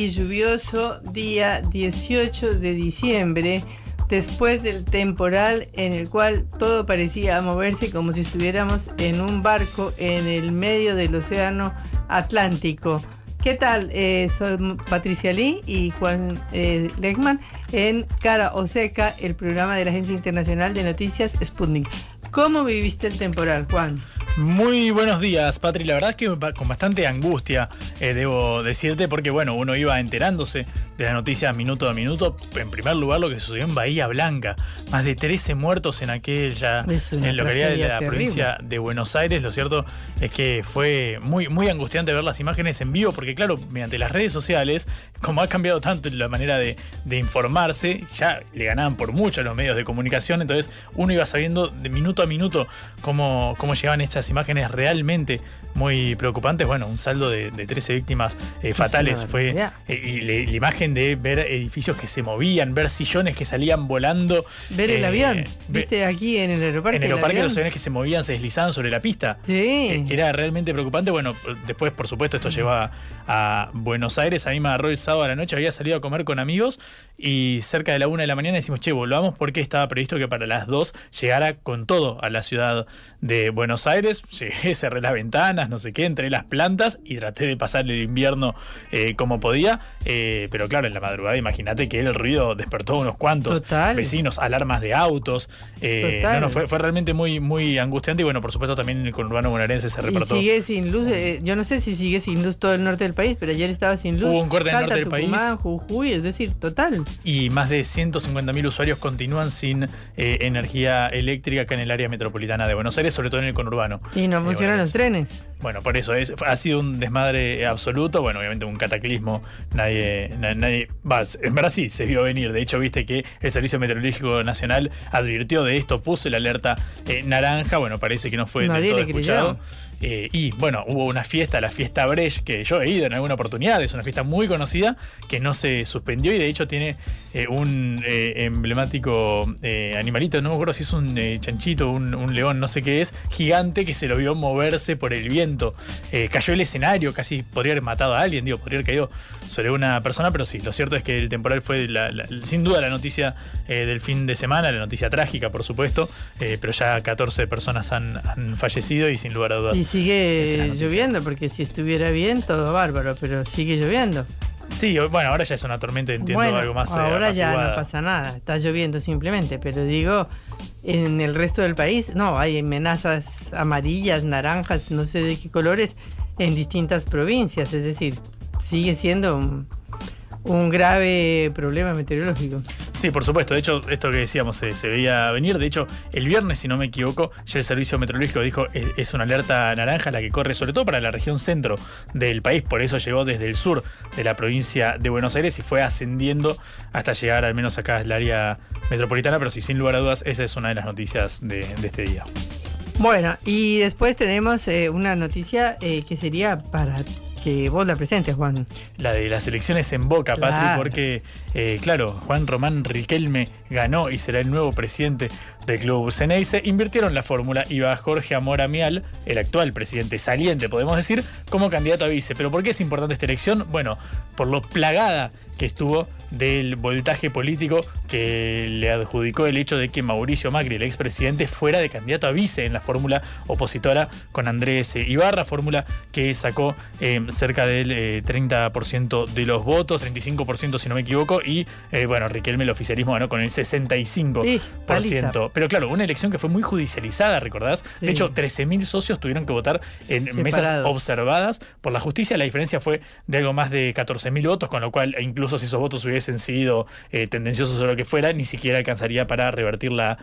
Y lluvioso día 18 de diciembre, después del temporal en el cual todo parecía moverse como si estuviéramos en un barco en el medio del océano Atlántico. ¿Qué tal? Eh, soy Patricia Lee y Juan eh, en Cara o Seca, el programa de la Agencia Internacional de Noticias Sputnik. ¿Cómo viviste el temporal, Juan? Muy buenos días, Patri. La verdad es que con bastante angustia, eh, debo decirte, porque bueno, uno iba enterándose de las noticias minuto a minuto. En primer lugar, lo que sucedió en Bahía Blanca. Más de 13 muertos en aquella en localidad de la provincia de Buenos Aires. Lo cierto es que fue muy, muy angustiante ver las imágenes en vivo, porque claro, mediante las redes sociales, como ha cambiado tanto la manera de, de informarse, ya le ganaban por mucho a los medios de comunicación. Entonces, uno iba sabiendo de minuto a minuto cómo, cómo llegaban estas imágenes realmente muy preocupantes. Bueno, un saldo de, de 13 víctimas eh, fatales fue. eh, y le- la imagen de ver edificios que se movían, ver sillones que salían volando. Ver el eh, avión, ¿viste? Aquí en el aeroparque. en el el aeroparque avión. los aviones que se movían, se deslizaban sobre la pista. Sí. Era realmente preocupante. Bueno, después, por supuesto, esto llevó a, a Buenos Aires. A mí me agarró el sábado a la noche. Había salido a comer con amigos y cerca de la una de la mañana decimos, che, volvamos porque estaba previsto que para las dos llegara con todo a la ciudad de Buenos Aires. Llegué, cerré las ventanas, no sé qué, entré las plantas y traté de pasar el invierno eh, como podía. Eh, pero claro, en la madrugada, imagínate que el ruido despertó a unos cuantos Total. vecinos, alarmas de autos. Eh, no, no, fue, fue realmente muy, muy angustiante y bueno, por supuesto también en el conurbano bonaerense se repartió. sigue sin luz, yo no sé si sigue sin luz todo el norte del país, pero ayer estaba sin luz. Hubo un corte en el norte del país. Jujuy, es decir, total. y más de 150.000 usuarios continúan sin energía eléctrica acá en el área metropolitana de Buenos Aires, sobre todo en el conurbano. Y no Eh, funcionan bueno, los trenes. Bueno, por eso es, ha sido un desmadre absoluto, bueno, obviamente un cataclismo, nadie, na- nadie, va, en verdad sí, se vio venir, de hecho viste que el Servicio Meteorológico Nacional advirtió de esto, puso la alerta eh, naranja, bueno, parece que no fue Nadie del todo le creyó. Eh, y bueno, hubo una fiesta, la fiesta Brecht, que yo he ido en alguna oportunidad, es una fiesta muy conocida, que no se suspendió y de hecho tiene eh, un eh, emblemático eh, animalito, no me acuerdo si es un eh, chanchito, un, un león, no sé qué es, gigante que se lo vio moverse por el viento. Cayó el escenario, casi podría haber matado a alguien, digo, podría haber caído sobre una persona, pero sí, lo cierto es que el temporal fue la- la- sin duda la noticia eh, del fin de semana, la noticia trágica, por supuesto, eh, pero ya 14 personas han, han fallecido y sin lugar a dudas Y sigue lloviendo, porque si estuviera bien, todo bárbaro, pero sigue lloviendo. Sí, bueno, ahora ya es una tormenta, entiendo bueno, algo más. eh, ahora ya no pasa nada, está lloviendo simplemente, pero digo, en el resto del país, no, hay amenazas amarillas, naranjas, no sé de qué colores, en distintas provincias, es decir, sigue siendo un, un grave problema meteorológico. Sí, por supuesto. De hecho, esto que decíamos se, se veía venir. De hecho, el viernes, si no me equivoco, ya el servicio meteorológico dijo es, es una alerta naranja la que corre sobre todo para la región centro del país. Por eso llegó desde el sur de la provincia de Buenos Aires y fue ascendiendo hasta llegar al menos acá al área metropolitana. Pero sí, sin lugar a dudas, esa es una de las noticias de, de este día. Bueno, y después tenemos eh, una noticia eh, que sería para que vos la presentes, Juan. La de las elecciones en Boca, Patri, Claro. porque, eh, claro, Juan Román Riquelme ganó y será el nuevo presidente del club Ceneice. Invirtieron la fórmula y va Jorge Amor Amial, el actual presidente saliente, podemos decir, como candidato a vice. ¿Pero por qué es importante esta elección? Bueno, por lo plagada que estuvo del voltaje político que le adjudicó el hecho de que Mauricio Macri, el expresidente, fuera de candidato a vice en la fórmula opositora con Andrés Ibarra, fórmula que sacó eh, cerca del eh, 30% de los votos, 35% si no me equivoco, y eh, bueno, Riquelme el oficialismo ganó con el 65%. Sí, paliza. Pero claro, una elección que fue muy judicializada, ¿recordás? Sí. De hecho, 13.000 socios tuvieron que votar en mesas observadas por la justicia. La diferencia fue de algo más de 14.000 votos, con lo cual, e incluso si esos votos hubiesen sido eh, tendenciosos o lo que fuera, ni siquiera alcanzaría para revertir la,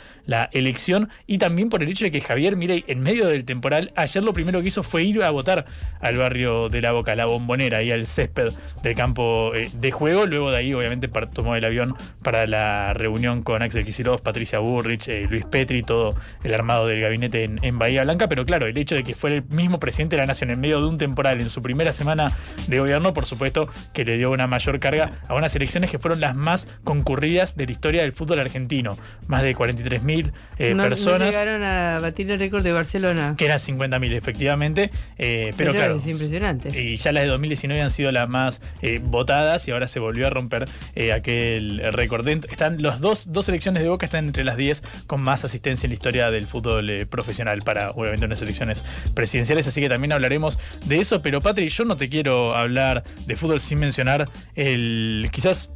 elección. Y también por el hecho de que Javier Mirey, en medio del temporal, ayer lo primero que hizo fue ir a votar al barrio de la Boca, la bombonera, y al césped del campo eh, de juego. Luego de ahí, obviamente, tomó el avión para la reunión con Axel Kicillof, Patricia Burrich, eh, Luis Petri, todo el armado del gabinete en, en Bahía Blanca. Pero claro, el hecho de que fuera el mismo presidente de la nación en medio de un temporal en su primera semana de gobierno, por supuesto que le dio una mayor carga a unas elecciones que fueron las más concurridas de la historia del fútbol argentino. Más de 43.000 eh, no, no personas. llegaron a batir el récord de Barcelona. que eran 50.000 efectivamente, eh, pero, Pero claro, es impresionante. y ya las de 2019 han sido las más eh, votadas y ahora se volvió a romper eh, aquel récord. Están los dos, dos elecciones de Boca están entre las 10 con más asistencia en la historia del fútbol profesional para obviamente unas elecciones presidenciales, así que también hablaremos de eso, pero Patri, yo no te quiero hablar de fútbol sin mencionar el quizás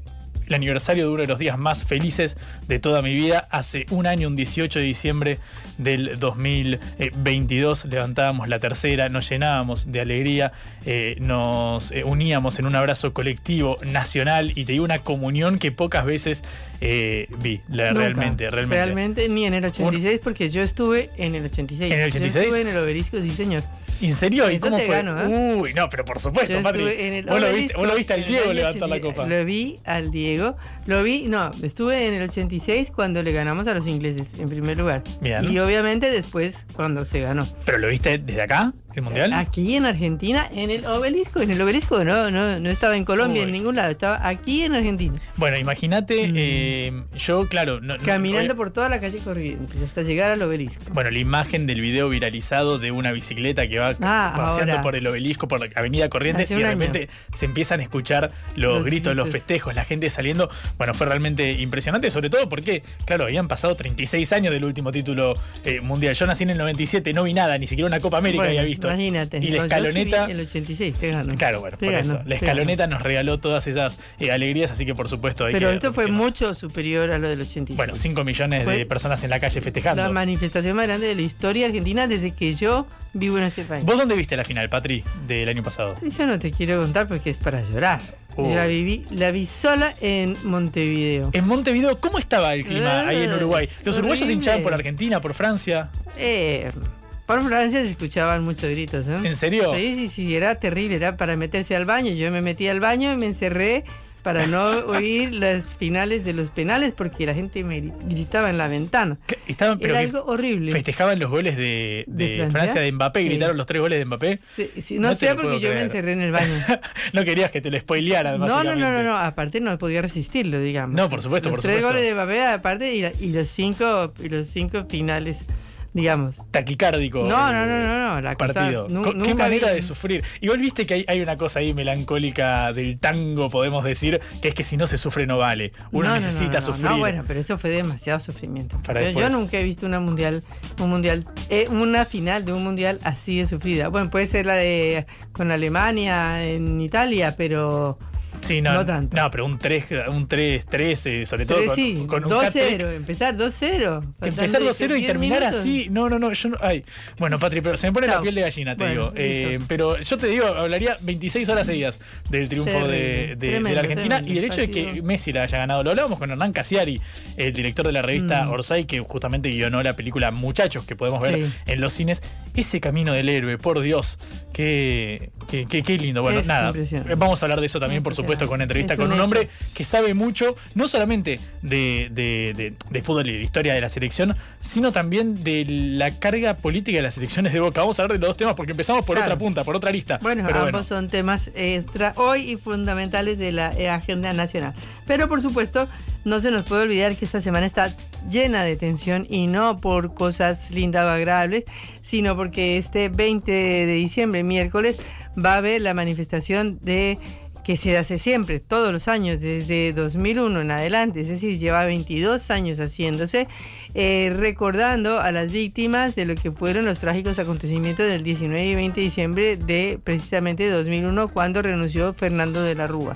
el aniversario de uno de los días más felices de toda mi vida. Hace un año, un 18 de diciembre del 2022, levantábamos la tercera, nos llenábamos de alegría, eh, nos eh, uníamos en un abrazo colectivo nacional y te digo una comunión que pocas veces eh, vi, la- Nunca. realmente, realmente. Realmente ni en el 86, porque yo estuve en el 86. ¿En el Yo 86? estuve en el obelisco, sí, señor. ¿En serio? ¿Y Eso cómo te fue? gano, ¿eh? Uy, no, pero por supuesto, Yo Patri. estuve en el Vos lo, viste, vos lo viste al Diego levantar la 86. copa. Lo vi al Diego. Lo vi, no, estuve en el 86 cuando le ganamos a los ingleses, en primer lugar. Bien. Y obviamente después cuando se ganó. ¿Pero lo viste desde acá, el mundial? Aquí en Argentina, en el obelisco. En el obelisco no, no, no estaba en Colombia, Uy. en ningún lado. Estaba aquí en Argentina. Bueno, imagínate, eh, yo, claro. no- Caminando obvia- por toda la calle Corrientes hasta llegar al obelisco. Bueno, la imagen del video viralizado de una bicicleta que va Ah, paseando ahora. por el obelisco, por la avenida Corrientes, y de un año. repente se empiezan a escuchar los, Los gritos, los festejos, la gente saliendo. Bueno, fue realmente impresionante, sobre todo porque, claro, habían pasado 36 años del último título eh, mundial. Yo nací en el 97, no vi nada, ni siquiera una Copa América Bueno, había visto. Imagínate. Y la yo el 86, te gano. Claro, bueno, Te por gano, eso. La escaloneta nos regaló todas esas eh, alegrías, así que por supuesto hay Pero que- esto fue mucho superior a lo del 86. Bueno, 5 millones de personas en la calle festejando. La manifestación más grande de la historia argentina desde que yo vivo en este país. ¿Vos dónde viste la final, Patri, del año pasado? Yo no te quiero contar porque es para llorar. Yo la viví, la vi sola en Montevideo. En Montevideo, ¿cómo estaba el clima ahí en Uruguay? ¿Los uruguayos Horrible. hinchaban por Argentina, por Francia? Eh, por Francia se escuchaban muchos gritos. ¿eh? ¿En serio? Sí, sí, sí, era terrible, era para meterse al baño. Yo me metí al baño y me encerré para no oír las finales de los penales porque la gente me gri- gritaba en la ventana. Estaban, pero Era algo horrible. festejaban los goles de, de ¿De Francia? Francia? de Mbappé, Sí. gritaron los tres goles de Mbappé. Sí, sí, no, No sé porque yo me encerré en el baño. no querías que te lo spoilearan, No, no, no, no, no, aparte no podía resistirlo, digamos. No, por supuesto, los por tres supuesto. goles de Mbappé, aparte, y, la- y los cinco, y los cinco finales digamos. Taquicárdico. No, no, no, no, no, la cosa- partido. Qué manera vi- de sufrir. Igual viste que hay, hay una cosa ahí melancólica del tango, podemos decir, que es que si no se sufre no vale. Uno No, no, necesita no, sufrir. No, bueno, pero eso fue demasiado sufrimiento. Para yo, nunca he visto una mundial, un mundial, eh, una final de un mundial así de sufrida. Bueno, puede ser la de con Alemania en Italia, pero Sí, no, no tanto. no, pero un 3, un 3, 13, sobre todo con, sí, con un 2-0, hat-trick. empezar 2-0. Empezar faltando 2-0 y 10 terminar minutos. así. No, no, no. Yo no ay. Bueno, Patri, pero se me pone la piel de gallina, te Bueno, digo. Eh, pero yo te digo, hablaría 26 horas seguidas del triunfo de, de- de tremendo, la Argentina tremendo y del hecho de que. Messi la haya ganado. Lo hablábamos con Hernán Casiari, el director de la revista Mm. Orsay, que justamente guionó la película Muchachos, que podemos ver Sí. en los cines. Ese camino del héroe, por Dios, qué, qué, qué- qué lindo. Bueno, Es nada, vamos a hablar de eso también, por supuesto, con entrevista Es con un hecho. hombre que sabe mucho, no solamente de, de- de- de fútbol y de historia de la selección, sino también de la carga política de las elecciones de Boca. Vamos a hablar de los dos temas porque empezamos por Claro. otra punta, por otra lista. Bueno, Pero ambos bueno, son temas extra hoy y fundamentales de la eh, agenda nacional. Pero por supuesto, no se nos puede olvidar que esta semana está llena de tensión y no por cosas lindas o agradables, sino porque este 20 de diciembre, miércoles, va a haber la manifestación de que se hace siempre, todos los años, desde 2001 en adelante, es decir, lleva 22 años haciéndose, eh, recordando a las víctimas de lo que fueron los trágicos acontecimientos del 19 y 20 de diciembre de precisamente 2001, cuando renunció Fernando de la Rúa.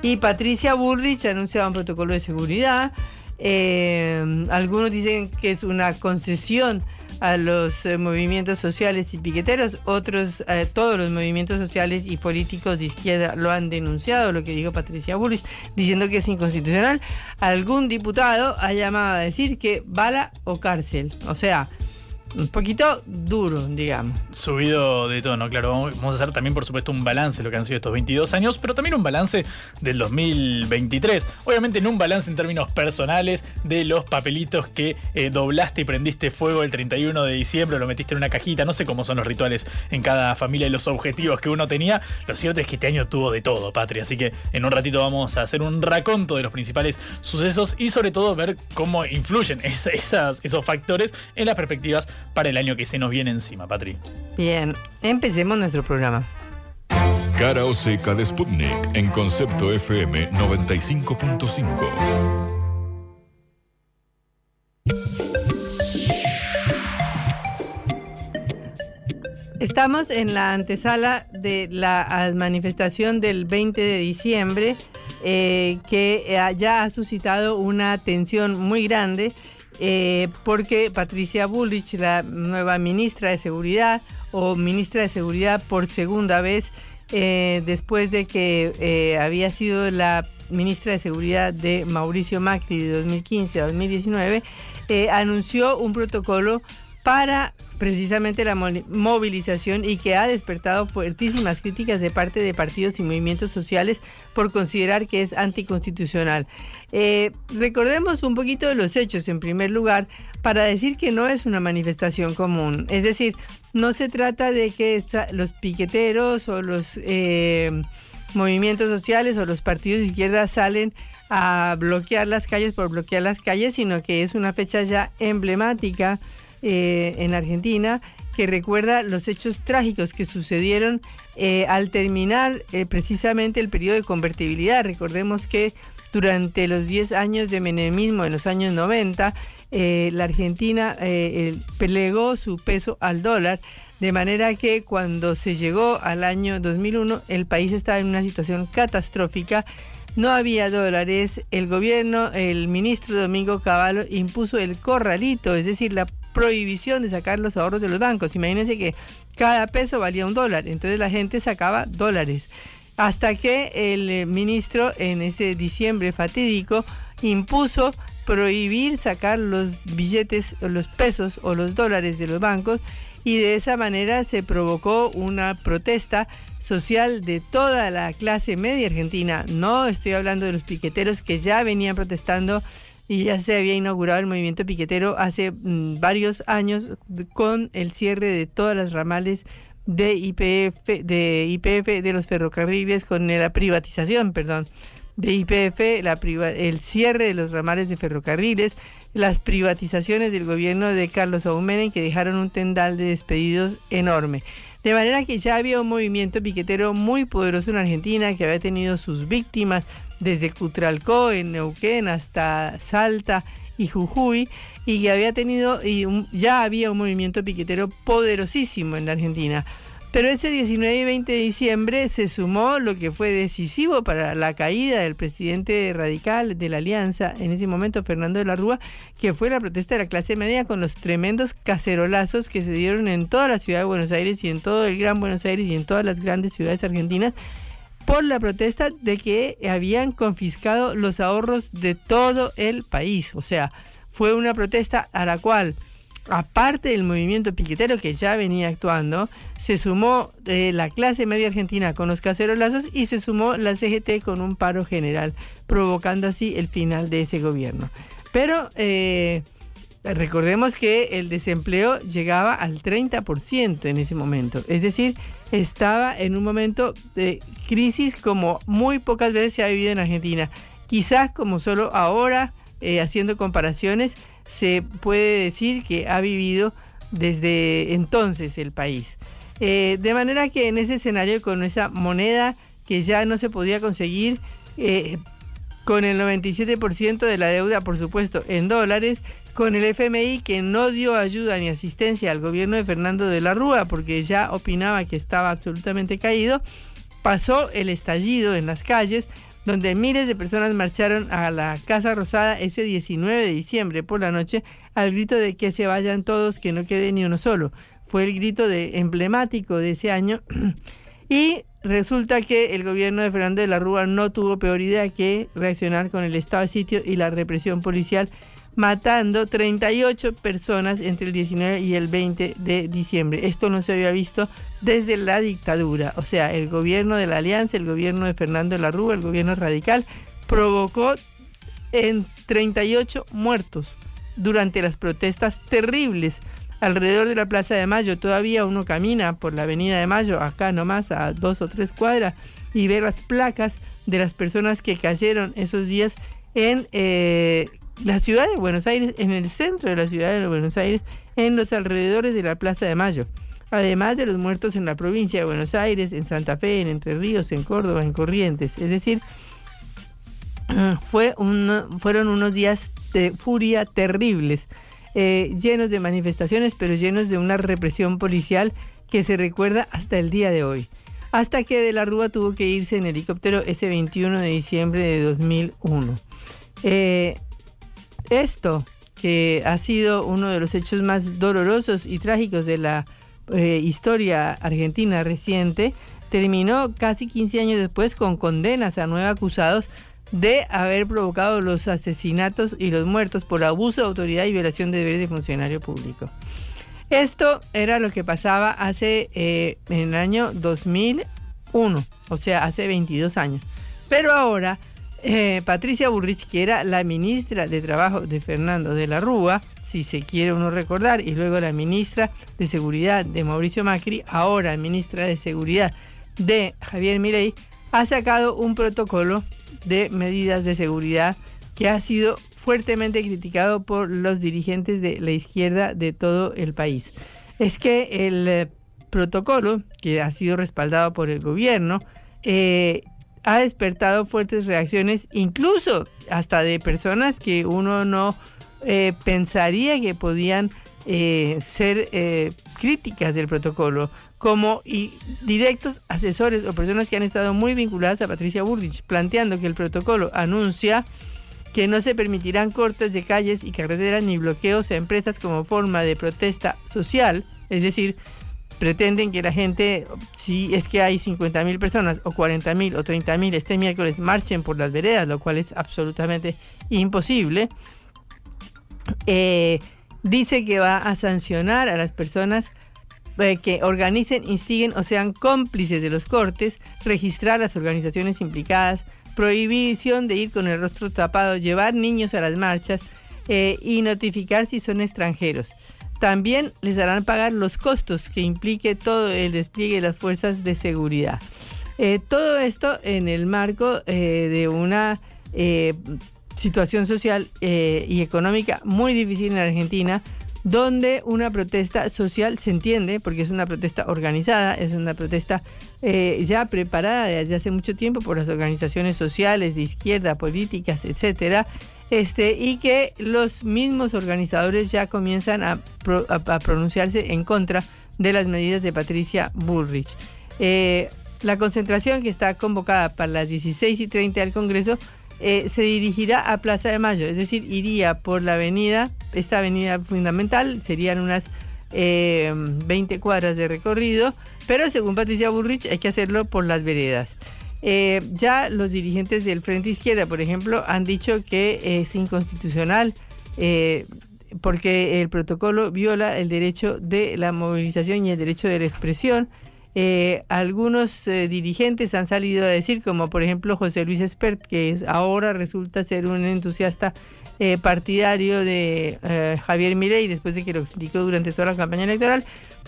Y Patricia Bullrich anunciaba un protocolo de seguridad. eh, algunos dicen que es una concesión a los eh, movimientos sociales y piqueteros, otros, eh, todos los movimientos sociales y políticos de izquierda lo han denunciado, lo que dijo Patricia Bullrich, diciendo que es inconstitucional. Algún diputado ha llamado a decir que bala o cárcel, o sea, un poquito duro, digamos. subido de tono, claro. Vamos a hacer también, por supuesto, un balance de lo que han sido estos 22 años, pero también un balance del 2023. Obviamente, no un balance en términos personales de los papelitos que eh, doblaste y prendiste fuego el 31 de diciembre, lo metiste en una cajita. No sé cómo son los rituales en cada familia y los objetivos que uno tenía. Lo cierto es que este año tuvo de todo, Patria. Así que en un ratito vamos a hacer un raconto de los principales sucesos y, sobre todo, ver cómo influyen es- esas- esos factores en las perspectivas para el año que se nos viene encima, Patri. Bien, empecemos nuestro programa. Cara o seca de Sputnik en concepto FM 95.5. Estamos en la antesala de la manifestación del 20 de diciembre eh, que eh, ya ha suscitado una tensión muy grande eh, porque Patricia Bullrich, la nueva ministra de Seguridad o ministra de Seguridad por segunda vez, eh, después de que eh, había sido la ministra de Seguridad de Mauricio Macri de 2015 a 2019, eh, anunció un protocolo para precisamente la movilización y que ha despertado fuertísimas críticas de parte de partidos y movimientos sociales por considerar que es anticonstitucional. Eh, recordemos un poquito de los hechos en primer lugar para decir que no es una manifestación común. Es decir, no se trata de que los piqueteros o los eh, movimientos sociales o los partidos de izquierda salen a bloquear las calles por bloquear las calles, sino que es una fecha ya emblemática eh, en Argentina que recuerda los hechos trágicos que sucedieron eh, al terminar eh, precisamente el periodo de convertibilidad. Recordemos que durante los 10 años de menemismo en los años 90, eh, la Argentina plegó su peso al dólar, de manera que cuando se llegó al año 2001, el país estaba en una situación catastrófica. No había dólares, el gobierno, el ministro Domingo Cavallo impuso el corralito, es decir, la prohibición de sacar los ahorros de los bancos. Imagínense que cada peso valía un dólar, entonces la gente sacaba dólares. Hasta que el eh, ministro en ese diciembre fatídico impuso prohibir sacar los billetes, los pesos o los dólares de los bancos y de esa manera se provocó una protesta social de toda la clase media argentina. No estoy hablando de los piqueteros que ya venían protestando y ya se había inaugurado el movimiento piquetero hace mm, varios años con el cierre de todas las ramales de IPF, de IPF de los ferrocarriles con la privatización, perdón, de IPF, la el cierre de los ramales de ferrocarriles, las privatizaciones del gobierno de Carlos Aumenen que dejaron un tendal de despedidos enorme. De manera que ya había un movimiento piquetero muy poderoso en Argentina que había tenido sus víctimas desde Cutralcó en Neuquén hasta Salta y Jujuy y que había tenido y ya había un movimiento piquetero poderosísimo en la Argentina. Pero ese 19 y 20 de diciembre se sumó lo que fue decisivo para la caída del presidente radical de la Alianza, en ese momento Fernando de la Rúa, que fue la protesta de la clase media con los tremendos cacerolazos que se dieron en toda la ciudad de Buenos Aires y en todo el Gran Buenos Aires y en todas las grandes ciudades argentinas por la protesta de que habían confiscado los ahorros de todo el país. O sea, fue una protesta a la cual aparte del movimiento piquetero que ya venía actuando, se sumó eh, la clase media argentina con los cacerolazos y se sumó la CGT con un paro general, provocando así el final de ese gobierno. Pero eh, recordemos que el desempleo llegaba al 30% en ese momento, es decir, estaba en un momento de crisis como muy pocas veces se ha vivido en Argentina, quizás como solo ahora, eh, haciendo comparaciones, se puede decir que ha vivido desde entonces el país. Eh, de manera que en ese escenario, con esa moneda que ya no se podía conseguir, eh, con el 97% de la deuda, por supuesto, en dólares, con el FMI que no dio ayuda ni asistencia al gobierno de Fernando de la Rúa, porque ya opinaba que estaba absolutamente caído, pasó el estallido en las calles, donde miles de personas marcharon a la Casa Rosada ese 19 de diciembre por la noche al grito de que se vayan todos, que no quede ni uno solo. Fue el grito de, emblemático de ese año y resulta que el gobierno de Fernando de la Rúa no tuvo peor idea que reaccionar con el estado de sitio y la represión policial matando 38 personas entre el 19 y el 20 de diciembre. Esto no se había visto desde la dictadura. O sea, el gobierno de la Alianza, el gobierno de Fernando de la Rúa, el gobierno radical, provocó en 38 muertos durante las protestas terribles alrededor de la Plaza de Mayo. Todavía uno camina por la Avenida de Mayo, acá nomás a dos o tres cuadras, y ve las placas de las personas que cayeron esos días en eh, la ciudad de Buenos Aires, en el centro de la ciudad de Buenos Aires, en los alrededores de la Plaza de Mayo. Además de los muertos en la provincia de Buenos Aires, en Santa Fe, en Entre Ríos, en Córdoba, en Corrientes. Es decir, fue fueron unos días de furia terribles, eh, llenos de manifestaciones, pero llenos de una represión policial que se recuerda hasta el día de hoy. Hasta que de la Rúa tuvo que irse en helicóptero ese 21 de diciembre de 2001. Eh, esto, que ha sido uno de los hechos más dolorosos y trágicos de la eh, historia argentina reciente, terminó casi 15 años después con condenas a nueve acusados de haber provocado los asesinatos y los muertos por abuso de autoridad y violación de deberes de funcionario público. Esto era lo que pasaba hace eh, en el año 2001, o sea, hace 22 años. Pero ahora eh, Patricia Burrich, que era la ministra de Trabajo de Fernando de la Rúa, si se quiere uno recordar, y luego la ministra de Seguridad de Mauricio Macri, ahora ministra de Seguridad de Javier Milei, ha sacado un protocolo de medidas de seguridad que ha sido fuertemente criticado por los dirigentes de la izquierda de todo el país. Es que el eh, protocolo, que ha sido respaldado por el gobierno, eh, ha despertado fuertes reacciones, incluso hasta de personas que uno no eh, pensaría que podían eh, ser eh, críticas del protocolo, como y directos asesores o personas que han estado muy vinculadas a Patricia Burrich, planteando que el protocolo anuncia que no se permitirán cortes de calles y carreteras ni bloqueos a empresas como forma de protesta social, es decir, pretenden que la gente, si es que hay 50 mil personas o 40 mil o 30 mil este miércoles, marchen por las veredas, lo cual es absolutamente imposible. Eh, dice que va a sancionar a las personas eh, que organicen, instiguen o sean cómplices de los cortes, registrar las organizaciones implicadas, prohibición de ir con el rostro tapado, llevar niños a las marchas eh, y notificar si son extranjeros. También les harán pagar los costos que implique todo el despliegue de las fuerzas de seguridad. Eh, todo esto en el marco eh, de una eh, situación social y económica muy difícil en Argentina, donde una protesta social se entiende, porque es una protesta organizada, es una protesta ya preparada desde hace mucho tiempo por las organizaciones sociales de izquierda, políticas, etcétera, este, y que los mismos organizadores ya comienzan a, pronunciarse en contra de las medidas de Patricia Bullrich. La concentración que está convocada para las 16 y 30 del Congreso eh, se dirigirá a Plaza de Mayo, es decir, iría por la avenida, esta avenida fundamental, serían unas 20 eh, cuadras de recorrido, pero según Patricia Burrich hay que hacerlo por las veredas. Eh, ya los dirigentes del Frente Izquierda, por ejemplo, han dicho que es inconstitucional porque el protocolo viola el derecho de la movilización y el derecho de la expresión. Eh, algunos eh, dirigentes han salido a decir, como por ejemplo José Luis Espert, que es, ahora resulta ser un entusiasta eh, partidario de Javier Milei, después de que lo criticó durante toda la campaña electoral,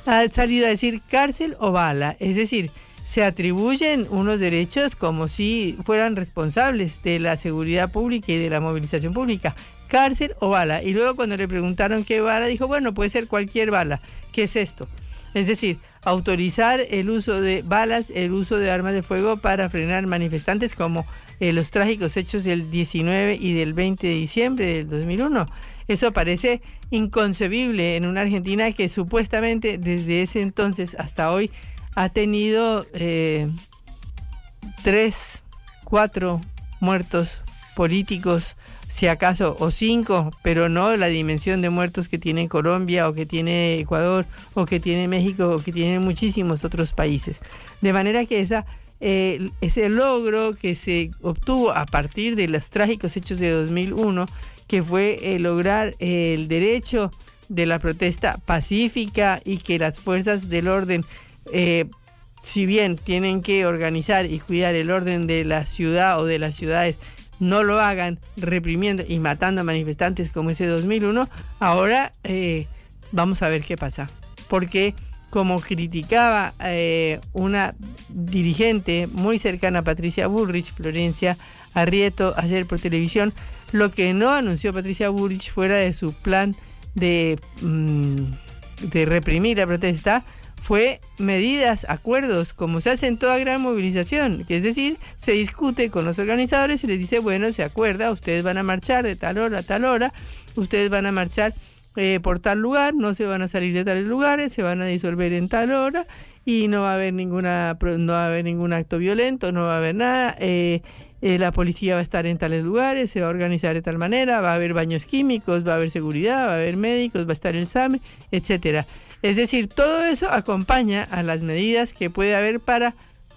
ha salido a decir cárcel o bala. Es decir, se atribuyen unos derechos como si fueran responsables de la seguridad pública y de la movilización pública. Cárcel o bala. Y luego cuando le preguntaron qué bala, dijo, bueno, puede ser cualquier bala. ¿Qué es esto? Es decir, autorizar el uso de balas, el uso de armas de fuego para frenar manifestantes como eh, los trágicos hechos del 19 y del 20 de diciembre del 2001. Eso parece inconcebible en una Argentina que supuestamente desde ese entonces hasta hoy ha tenido eh, tres, cuatro muertos políticos si acaso, o cinco, pero no la dimensión de muertos que tiene Colombia o que tiene Ecuador o que tiene México o que tienen muchísimos otros países. De manera que esa, eh, ese logro que se obtuvo a partir de los trágicos hechos de 2001, que fue eh, lograr el derecho de la protesta pacífica y que las fuerzas del orden eh, si bien tienen que organizar y cuidar el orden de la ciudad o de las ciudades no lo hagan reprimiendo y matando a manifestantes como ese 2001, ahora eh, vamos a ver qué pasa. Porque como criticaba eh, una dirigente muy cercana a Patricia Bullrich, Florencia Arrieto, ayer por televisión, lo que no anunció Patricia Bullrich fuera de su plan de, mm, de reprimir la protesta, fue medidas, acuerdos, como se hace en toda gran movilización, que es decir, se discute con los organizadores y les dice, bueno, se acuerda, ustedes van a marchar de tal hora a tal hora, ustedes van a marchar eh, por tal lugar, no se van a salir de tales lugares, se van a disolver en tal hora y no va a haber ninguna no va a haber ningún acto violento, no va a haber nada. Eh, eh, la policía va a estar en tales lugares, se va a organizar de tal manera, va a haber baños químicos, va a haber seguridad, va a haber médicos, va a estar el SAME, etcétera. Es decir, todo eso acompaña a las medidas que puede haber para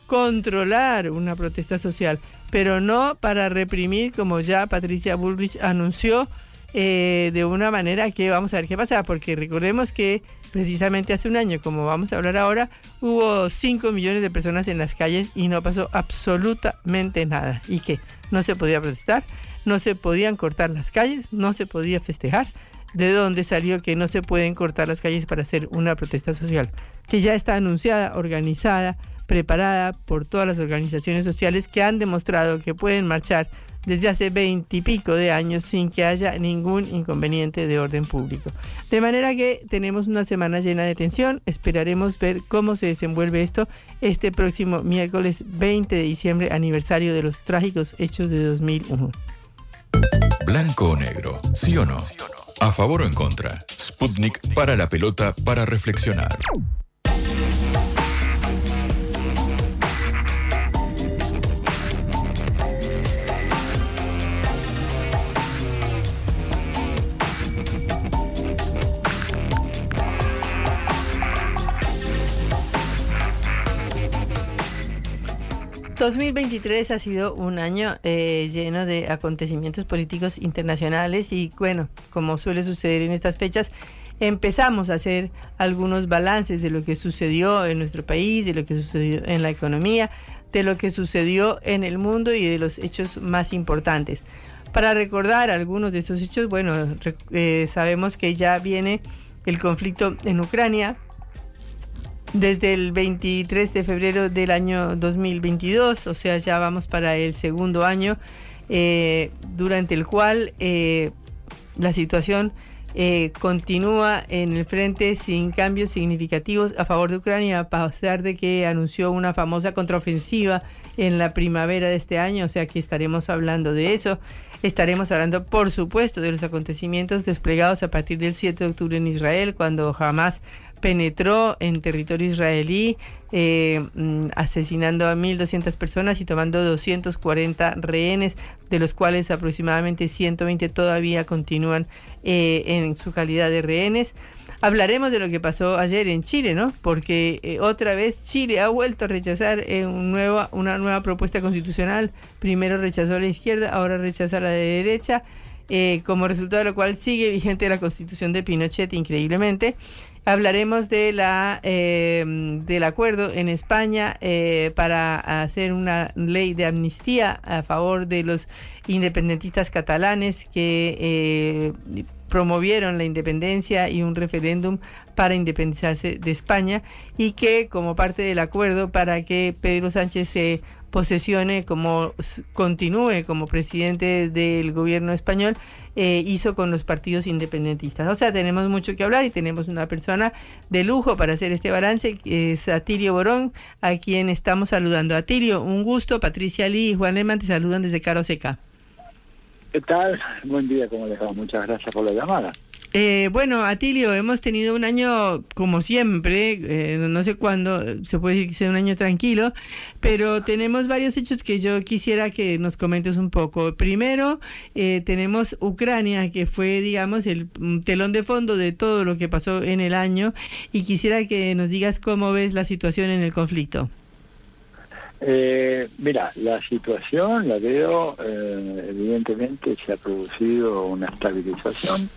controlar una protesta social, pero no para reprimir, como ya Patricia Bullrich anunció, eh, de una manera que vamos a ver qué pasa, porque recordemos que precisamente hace un año, como vamos a hablar ahora, hubo 5 millones de personas en las calles y no pasó absolutamente nada. ¿Y qué? No se podía protestar, no se podían cortar las calles, no se podía festejar, de dónde salió que no se pueden cortar las calles para hacer una protesta social, que ya está anunciada, organizada, preparada por todas las organizaciones sociales que han demostrado que pueden marchar desde hace veintipico de años sin que haya ningún inconveniente de orden público. De manera que tenemos una semana llena de tensión, esperaremos ver cómo se desenvuelve esto este próximo miércoles 20 de diciembre, aniversario de los trágicos hechos de 2001. Blanco o negro, sí o no. ¿A favor o en contra? Sputnik para la pelota para reflexionar. 2023 ha sido un año eh, lleno de acontecimientos políticos internacionales y bueno, como suele suceder en estas fechas, empezamos a hacer algunos balances de lo que sucedió en nuestro país, de lo que sucedió en la economía, de lo que sucedió en el mundo y de los hechos más importantes. Para recordar algunos de esos hechos, bueno, eh, sabemos que ya viene el conflicto en Ucrania, desde el 23 de febrero del año 2022, o sea, ya vamos para el segundo año, eh, durante el cual eh, la situación eh, continúa en el frente sin cambios significativos a favor de Ucrania, a pesar de que anunció una famosa contraofensiva en la primavera de este año, o sea que estaremos hablando de eso. Estaremos hablando, por supuesto, de los acontecimientos desplegados a partir del 7 de octubre en Israel, cuando jamás penetró en territorio israelí, eh, mm, asesinando a 1.200 personas y tomando 240 rehenes, de los cuales aproximadamente 120 todavía continúan eh, en su calidad de rehenes. Hablaremos de lo que pasó ayer en Chile, ¿no? Porque eh, otra vez Chile ha vuelto a rechazar un nueva, una nueva propuesta constitucional. Primero rechazó la izquierda, ahora rechaza la de derecha. como resultado de lo cual sigue vigente la constitución de Pinochet increíblemente Hablaremos de la, eh, del acuerdo en España eh, para hacer una ley de amnistía a favor de los independentistas catalanes que eh, promovieron la independencia y un referéndum para independizarse de España y que como parte del acuerdo para que Pedro Sánchez se posesione como continúe como presidente del gobierno español eh, hizo con los partidos independentistas. O sea, tenemos mucho que hablar y tenemos una persona de lujo para hacer este balance, que es Atilio Borón, a quien estamos saludando. Atilio, un gusto. Patricia Lee y Juan Lehmann te saludan desde Caro Seca. ¿Qué tal? Buen día, ¿cómo les va? Muchas gracias por la llamada. Eh, bueno, Atilio, hemos tenido un año como siempre, eh, no sé cuándo, se puede decir que sea un año tranquilo, pero tenemos varios hechos que yo quisiera que nos comentes un poco. Primero, eh, tenemos Ucrania, que fue, digamos, el telón de fondo de todo lo que pasó en el año, y quisiera que nos digas cómo ves la situación en el conflicto. mira, la situación la veo, evidentemente se ha producido una estabilización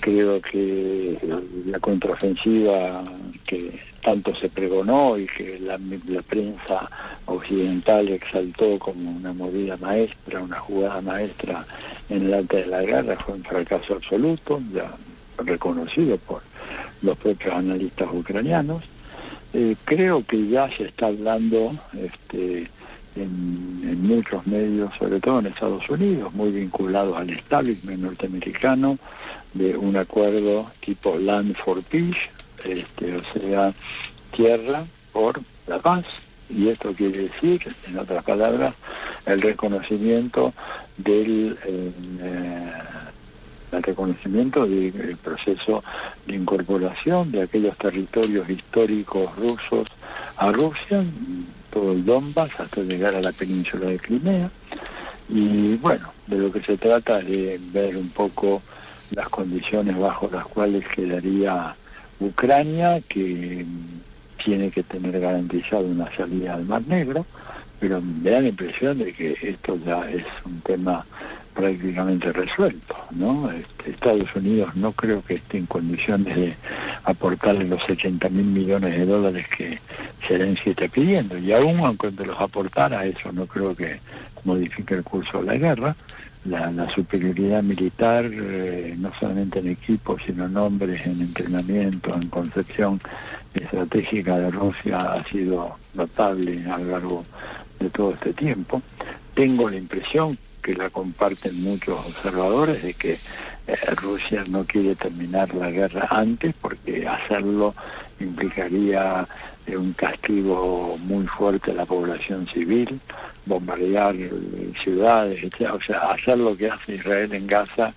creo que la contraofensiva que tanto se pregonó y que la, prensa occidental exaltó como una movida maestra, una jugada maestra en el arte de la guerra, fue un fracaso absoluto, ya reconocido por los propios analistas ucranianos. Eh, creo que ya se está hablando este, en, en, muchos medios, sobre todo en Estados Unidos, muy vinculados al establishment norteamericano, de un acuerdo tipo Land for Peace, este, o sea, tierra por la paz. Y esto quiere decir, en otras palabras, el reconocimiento del eh, el reconocimiento del proceso de incorporación de aquellos territorios históricos rusos a Rusia, todo el Donbass hasta llegar a la península de Crimea. Y bueno, de lo que se trata es de ver un poco las condiciones bajo las cuales quedaría Ucrania, que tiene que tener garantizado una salida al Mar Negro, pero me da la impresión de que esto ya es un tema prácticamente resuelto, ¿no? Este, Estados Unidos no creo que esté en condiciones de aportarle los 80 mil millones de dólares que Zelensky está pidiendo, y aún aunque los aportara, eso no creo que modifique el curso de la guerra, la, superioridad militar, eh, no solamente en equipo, sino en hombres, en entrenamiento, en concepción estratégica de Rusia ha sido notable a lo largo de todo este tiempo. Tengo la impresión que la comparten muchos observadores de que eh, Rusia no quiere terminar la guerra antes porque hacerlo implicaría eh, un castigo muy fuerte a la población civil, bombardear ciudades, etc. O sea, hacer lo que hace Israel en Gaza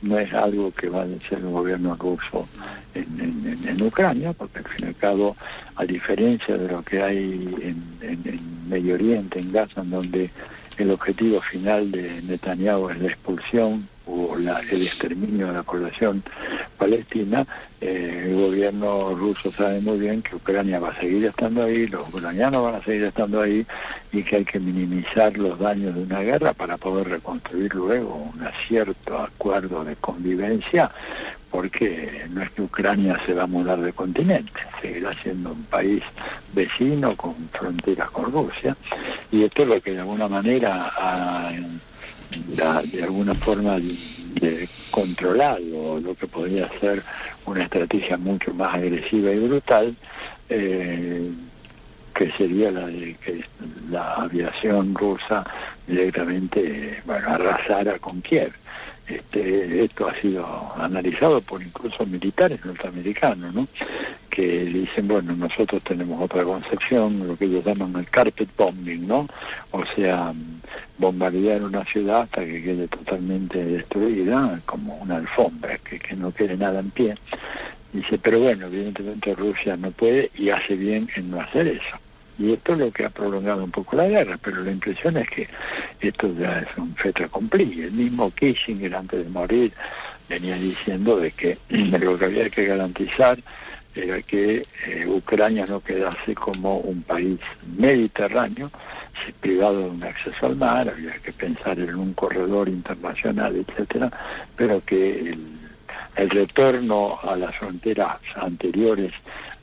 no es algo que va a hacer el gobierno ruso en, Ucrania, porque al fin y al cabo, a diferencia de lo que hay en, en Medio Oriente, en Gaza, en donde el objetivo final de Netanyahu es la expulsión o el exterminio de la población palestina, eh, el gobierno ruso sabe muy bien que Ucrania va a seguir estando ahí, los ucranianos van a seguir estando ahí y que hay que minimizar los daños de una guerra para poder reconstruir luego un cierto acuerdo de convivencia, porque no es que Ucrania se va a mudar de continente, seguirá siendo un país vecino con fronteras con Rusia, y esto es lo que de alguna manera ha de alguna forma de lo que podría ser una estrategia mucho más agresiva y brutal eh, que sería la de que la aviación rusa directamente bueno, arrasara con Kiev. Este, esto ha sido analizado por incluso militares norteamericanos, ¿no? que dicen, bueno, nosotros tenemos otra concepción, lo que ellos llaman el carpet bombing, ¿no? O sea, bombardear una ciudad hasta que quede totalmente destruida, como una alfombra, que, que no quede nada en pie. Dice, pero bueno, evidentemente Rusia no puede y hace bien en no hacer eso. Y esto es lo que ha prolongado un poco la guerra, pero la impresión es que esto ya es un feto accompli. El mismo Kissinger antes de morir venía diciendo de que lo que había que garantizar era que eh, Ucrania no quedase como un país mediterráneo, privado de un acceso al mar, había que pensar en un corredor internacional, etcétera, pero que el retorno a las fronteras anteriores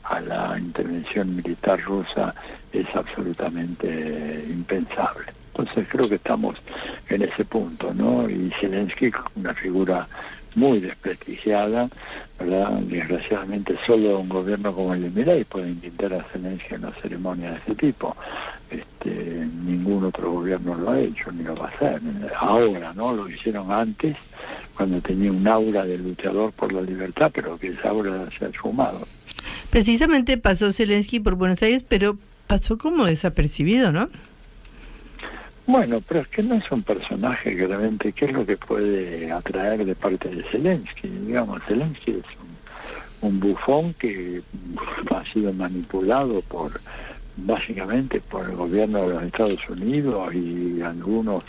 a la intervención militar rusa es absolutamente impensable. Entonces creo que estamos en ese punto, ¿no? Y Zelensky, una figura muy desprestigiada, ¿verdad? Desgraciadamente solo un gobierno como el de Milei puede invitar a Zelensky a una ceremonia de ese tipo. Este, ningún otro gobierno lo ha hecho ni lo va a hacer. Ahora, ¿no? Lo hicieron antes, cuando tenía un aura de luchador por la libertad, pero que esa aura se ha esfumado. Precisamente pasó Zelensky por Buenos Aires, pero pasó como desapercibido, ¿no? Bueno, pero es que no es un personaje que realmente, ¿qué es lo que puede atraer de parte de Zelensky? Digamos, Zelensky es un, bufón que ha sido manipulado por básicamente por el gobierno de los Estados Unidos y algunos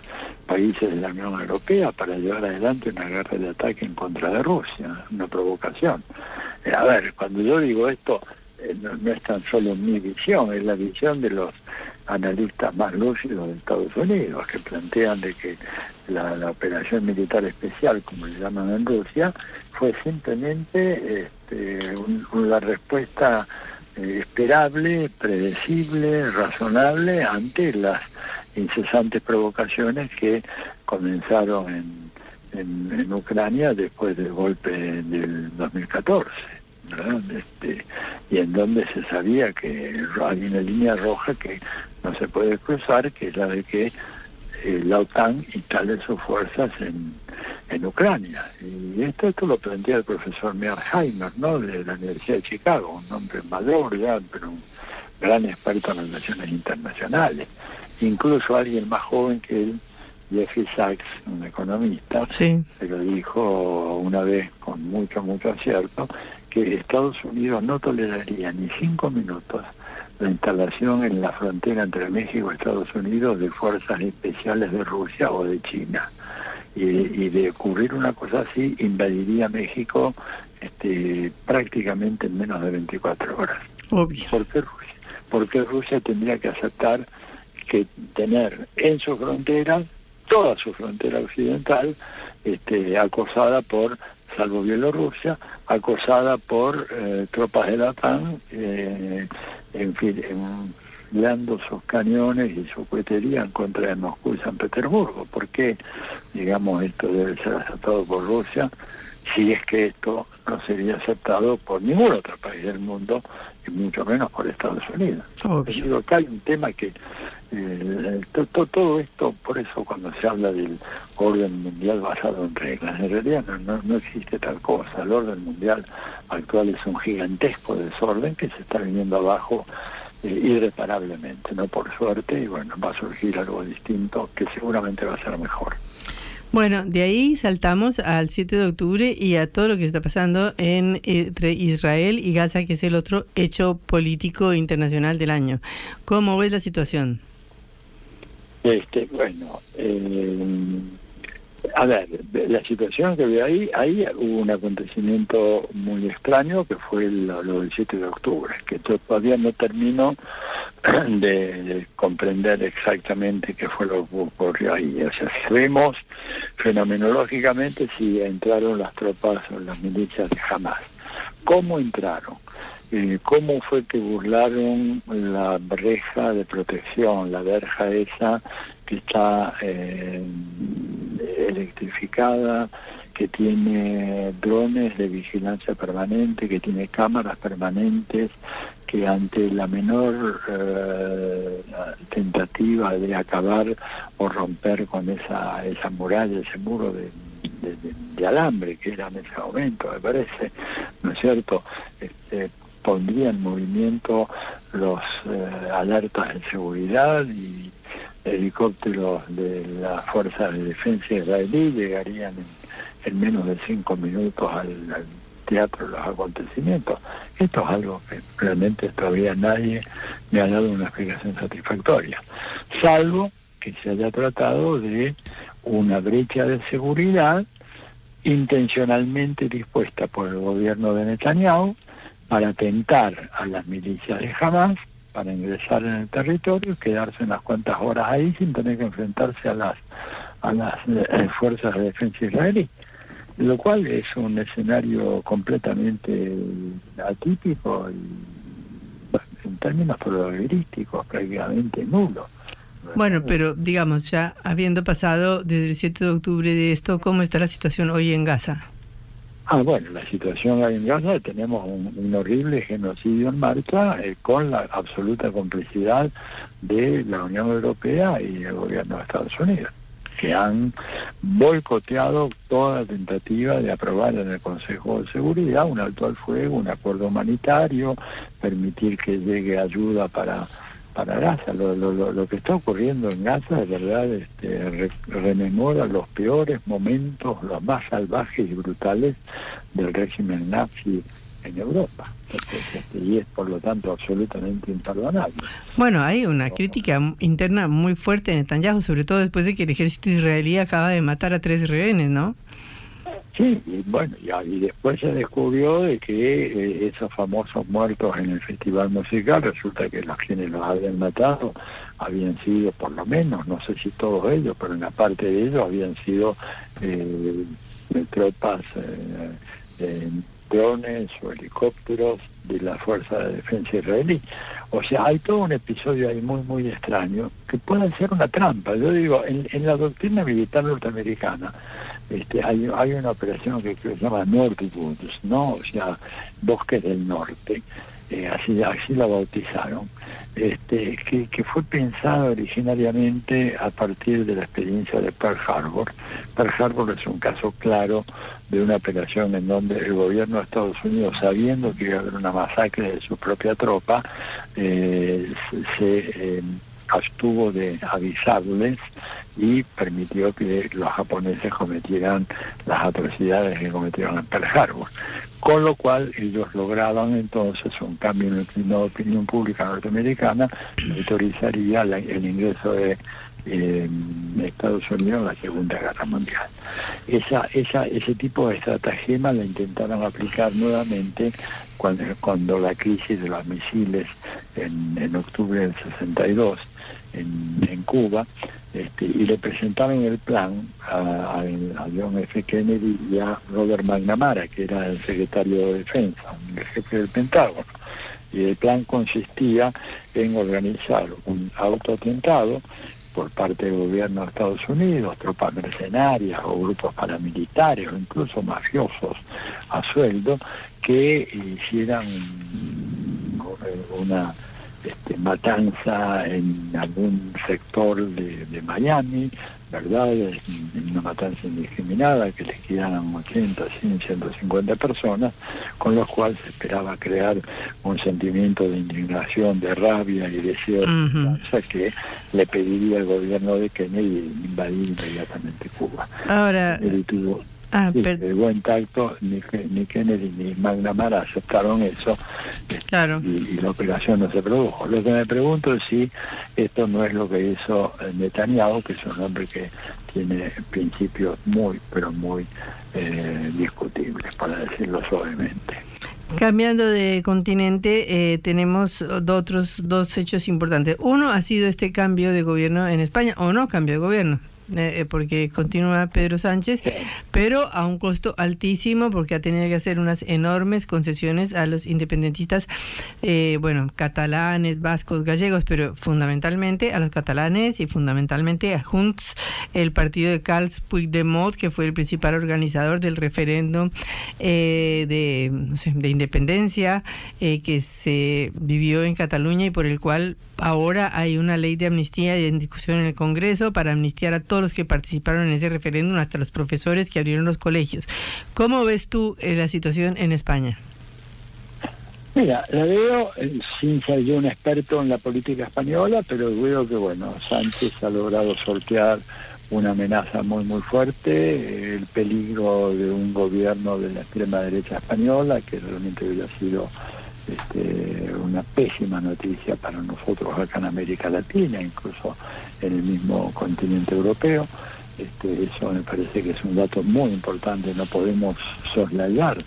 países de la Unión Europea para llevar adelante una guerra de ataque en contra de Rusia, una provocación. Eh, a ver, cuando yo digo esto, no, no, es tan solo mi visión, es la visión de los analistas más lúcidos de Estados Unidos, que plantean de que la, operación militar especial, como le llaman en Rusia, fue simplemente este, un, una respuesta eh, esperable, predecible, razonable ante las incesantes provocaciones que comenzaron en, en, en Ucrania después del golpe del 2014. Este, y en donde se sabía que hay una línea roja que no se puede cruzar, que es la de que eh, la OTAN instale sus fuerzas en, en Ucrania. Y esto, esto lo plantea el profesor Mearheimer, ¿no? de la Universidad de Chicago, un hombre mayor ya, pero un gran experto en relaciones internacionales. Incluso alguien más joven que él, Jeffrey Sachs, un economista, sí. se lo dijo una vez con mucho, mucho acierto, que Estados Unidos no toleraría ni cinco minutos la instalación en la frontera entre México y Estados Unidos de fuerzas especiales de Rusia o de China. Y, y de ocurrir una cosa así, invadiría México este, prácticamente en menos de 24 horas. Obvio. ¿Por qué Rusia? Porque Rusia tendría que aceptar que tener en su frontera, toda su frontera occidental, este, acosada por salvo Bielorrusia, acosada por eh, tropas de la OTAN, eh, en fin, empleando sus cañones y su cohetería en contra de Moscú y San Petersburgo. ¿Por qué, digamos, esto debe ser aceptado por Rusia si es que esto no sería aceptado por ningún otro país del mundo y mucho menos por Estados Unidos? Digo, acá hay un tema que eh, to, to, todo esto, por eso cuando se habla del orden mundial basado en reglas, en realidad no, no, no, existe tal cosa. El orden mundial actual es un gigantesco desorden que se está viniendo abajo eh, irreparablemente, no por suerte, y bueno, va a surgir algo distinto que seguramente va a ser mejor. Bueno, de ahí saltamos al 7 de octubre y a todo lo que está pasando en, entre Israel y Gaza, que es el otro hecho político internacional del año. ¿Cómo ves la situación? Este, bueno, eh, a ver, la situación que veo ahí, ahí hubo un acontecimiento muy extraño que fue lo, lo del 7 de octubre, que todavía no termino de, de, comprender exactamente qué fue lo que ocurrió ahí. O sea, sabemos fenomenológicamente si entraron las tropas o las milicias de Hamas. ¿Cómo entraron? Eh, cómo fue que burlaron la reja de protección, la verja esa que está eh, electrificada que tiene drones de vigilancia permanente, que tiene cámaras permanentes, que ante la menor eh, tentativa de acabar o romper con esa, esa muralla, ese muro de, alambre que era en ese momento, me parece, ¿no es cierto? Este, pondría en movimiento los eh, alertas de seguridad y helicópteros de la Fuerza de Defensa israelí llegarían en, menos de cinco minutos al, teatro de los acontecimientos. Esto es algo que realmente todavía nadie me ha dado una explicación satisfactoria, salvo que se haya tratado de una brecha de seguridad intencionalmente dispuesta por el gobierno de Netanyahu para tentar a las milicias de Hamas para ingresar en el territorio y quedarse unas cuantas horas ahí sin tener que enfrentarse a las a las eh, fuerzas de defensa israelí, lo cual es un escenario completamente atípico y en términos probabilísticos prácticamente nulo. Bueno, pero digamos, ya habiendo pasado desde el 7 de octubre de esto, ¿cómo está la situación hoy en Gaza? Ah, bueno, la situación en Gaza, tenemos un, horrible genocidio en marcha eh, con la absoluta complicidad de la Unión Europea y el gobierno de Estados Unidos, que han boicoteado toda tentativa de aprobar en el Consejo de Seguridad un alto al fuego, un acuerdo humanitario, permitir que llegue ayuda para para Gaza. Lo, lo, lo, que está ocurriendo en Gaza, de verdad, este, rememora los peores momentos, los más salvajes y brutales del régimen nazi en Europa. Este, y es, por lo tanto, absolutamente imperdonable. Bueno, hay una crítica interna muy fuerte en Netanyahu, sobre todo después de que el ejército israelí acaba de matar a tres rehenes, ¿no? Sí, y bueno, y, después se descubrió de que eh, esos famosos muertos en el festival musical, resulta que los quienes los habían matado habían sido, por lo menos, no sé si todos ellos, pero una parte de ellos habían sido eh, tropas, eh, drones o helicópteros de la Fuerza de Defensa israelí. O sea, hay todo un episodio ahí muy, muy extraño que puede ser una trampa. Yo digo, en, en la doctrina militar norteamericana, este, hay, una operación que, se llama Nordwoods, ¿no? O sea, bosques del norte, eh, así, así la bautizaron, este, que, que fue pensada originariamente a partir de la experiencia de Pearl Harbor. Pearl Harbor es un caso claro de una operación en donde el gobierno de Estados Unidos, sabiendo que iba a haber una masacre de su propia tropa, eh, se eh, abstuvo de avisarles y permitió que los japoneses cometieran las atrocidades que cometieron en Pearl Harbor. Con lo cual ellos lograban entonces un cambio en de opinión pública norteamericana que autorizaría el ingreso de eh, Estados Unidos en la Segunda Guerra Mundial. Esa, esa, ese tipo de estratagema la intentaron aplicar nuevamente cuando, cuando la crisis de los misiles en, en octubre del 62 en, en Cuba este, y le presentaron el plan a, John F. Kennedy y a Robert McNamara, que era el secretario de Defensa, el jefe del Pentágono. Y el plan consistía en organizar un autoatentado por parte del gobierno de Estados Unidos, tropas mercenarias o grupos paramilitares o incluso mafiosos a sueldo que hicieran una este, matanza en algún sector de, Miami, ¿verdad? Una matanza indiscriminada que les quedaran 80, 100, 150 personas, con los cuales se esperaba crear un sentimiento de indignación, de rabia y deseo de que le pediría al gobierno de Kennedy invadir inmediatamente Cuba. Ahora, Ah, buen tacto, ni, ni, Kennedy ni McNamara aceptaron eso claro. y, la operación no se produjo. Lo que me pregunto es si esto no es lo que hizo eh, Netanyahu, que es un hombre que tiene principios muy, pero muy eh, discutibles, para decirlo suavemente. Cambiando de continente, eh, tenemos otros dos hechos importantes. Uno ha sido este cambio de gobierno en España, o no cambio de gobierno, eh, porque continúa Pedro Sánchez, pero a un costo altísimo porque ha tenido que hacer unas enormes concesiones a los independentistas, eh, bueno, catalanes, vascos, gallegos, pero fundamentalmente a los catalanes y fundamentalmente a Junts, el partido de Carles Puigdemont, que fue el principal organizador del referéndum eh, de, no sé, de independencia que se vivió en Cataluña y por el cual ahora hay una ley de amnistía en discusión en el Congreso para amnistiar a todos los que participaron en ese referéndum, hasta los profesores que abrieron los colegios. ¿Cómo ves tú eh, la situación en España? Mira, la veo eh, sin ser yo un experto en la política española, pero veo que, bueno, Sánchez ha logrado sortear una amenaza muy, muy fuerte, el peligro de un gobierno de la extrema derecha española, que realmente hubiera sido este, una pésima noticia para nosotros acá en América Latina, incluso en el mismo continente europeo. Este, eso me parece que es un dato muy importante, no podemos soslayar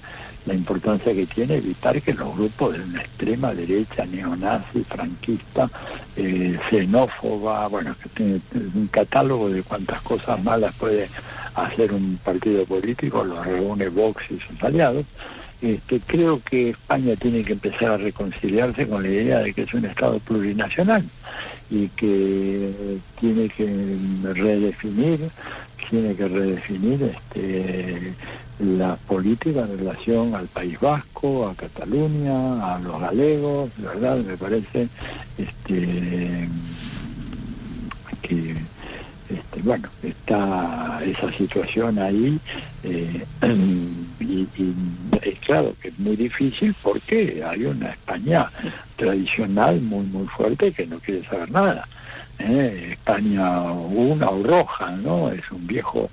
la importancia que tiene evitar que los grupos de una extrema derecha, neonazi, franquista, eh, xenófoba, bueno, que tiene un catálogo de cuántas cosas malas puede hacer un partido político, lo reúne Vox y sus aliados, este, creo que España tiene que empezar a reconciliarse con la idea de que es un Estado plurinacional y que tiene que redefinir, tiene que redefinir este, la política en relación al País Vasco, a Cataluña, a los galegos, ¿verdad? Me parece este, que este, bueno, está esa situación ahí eh, y, es claro que es muy difícil porque hay una España tradicional muy muy fuerte que no quiere saber nada. ¿eh? España una o roja, ¿no? Es un viejo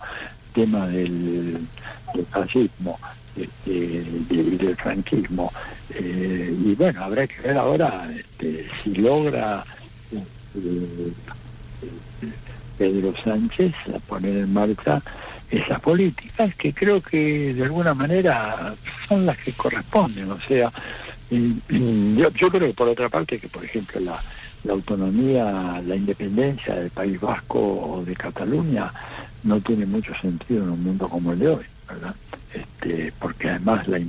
tema del, fascismo este, y del, franquismo. Eh, y bueno, habrá que ver ahora este, si logra Pedro Sánchez a poner en marcha esas políticas que creo que de alguna manera son las que corresponden. O sea, yo, yo creo por otra parte que, por ejemplo, la, la autonomía, la independencia del País Vasco o de Cataluña no tiene mucho sentido en un mundo como el de hoy, ¿verdad? Este, porque además la,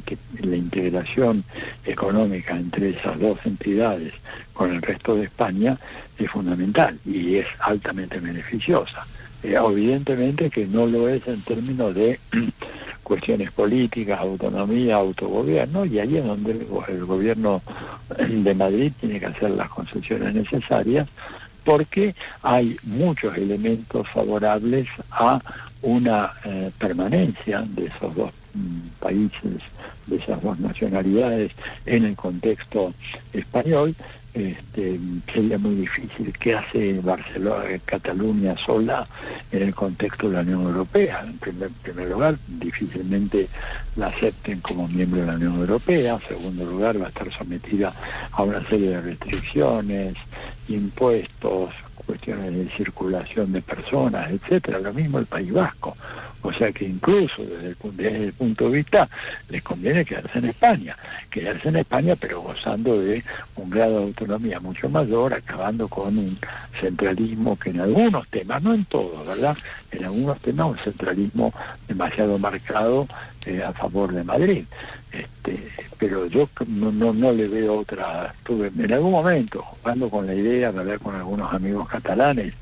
la, integración económica entre esas dos entidades con el resto de España es fundamental y es altamente beneficiosa. Eh, evidentemente que no lo es en términos de cuestiones políticas, autonomía, autogobierno, y ahí es donde el, gobierno de Madrid tiene que hacer las concesiones necesarias porque hay muchos elementos favorables a una eh, permanencia de esos dos mm, países, de esas dos nacionalidades en el contexto español. Este, sería muy difícil qué hace Barcelona, Cataluña sola en el contexto de la Unión Europea. En primer, lugar, difícilmente la acepten como miembro de la Unión Europea. En segundo lugar, va a estar sometida a una serie de restricciones, impuestos, cuestiones de circulación de personas, etcétera, lo mismo el País Vasco. O sea que incluso desde el, punto de vista les conviene quedarse en España, quedarse en España pero gozando de un grado de autonomía mucho mayor, acabando con un centralismo que en algunos temas, no en todos, ¿verdad? En algunos temas un centralismo demasiado marcado eh, a favor de Madrid. Este, pero yo no, no, no, le veo otra. Estuve en algún momento jugando con la idea de hablar con algunos amigos catalanes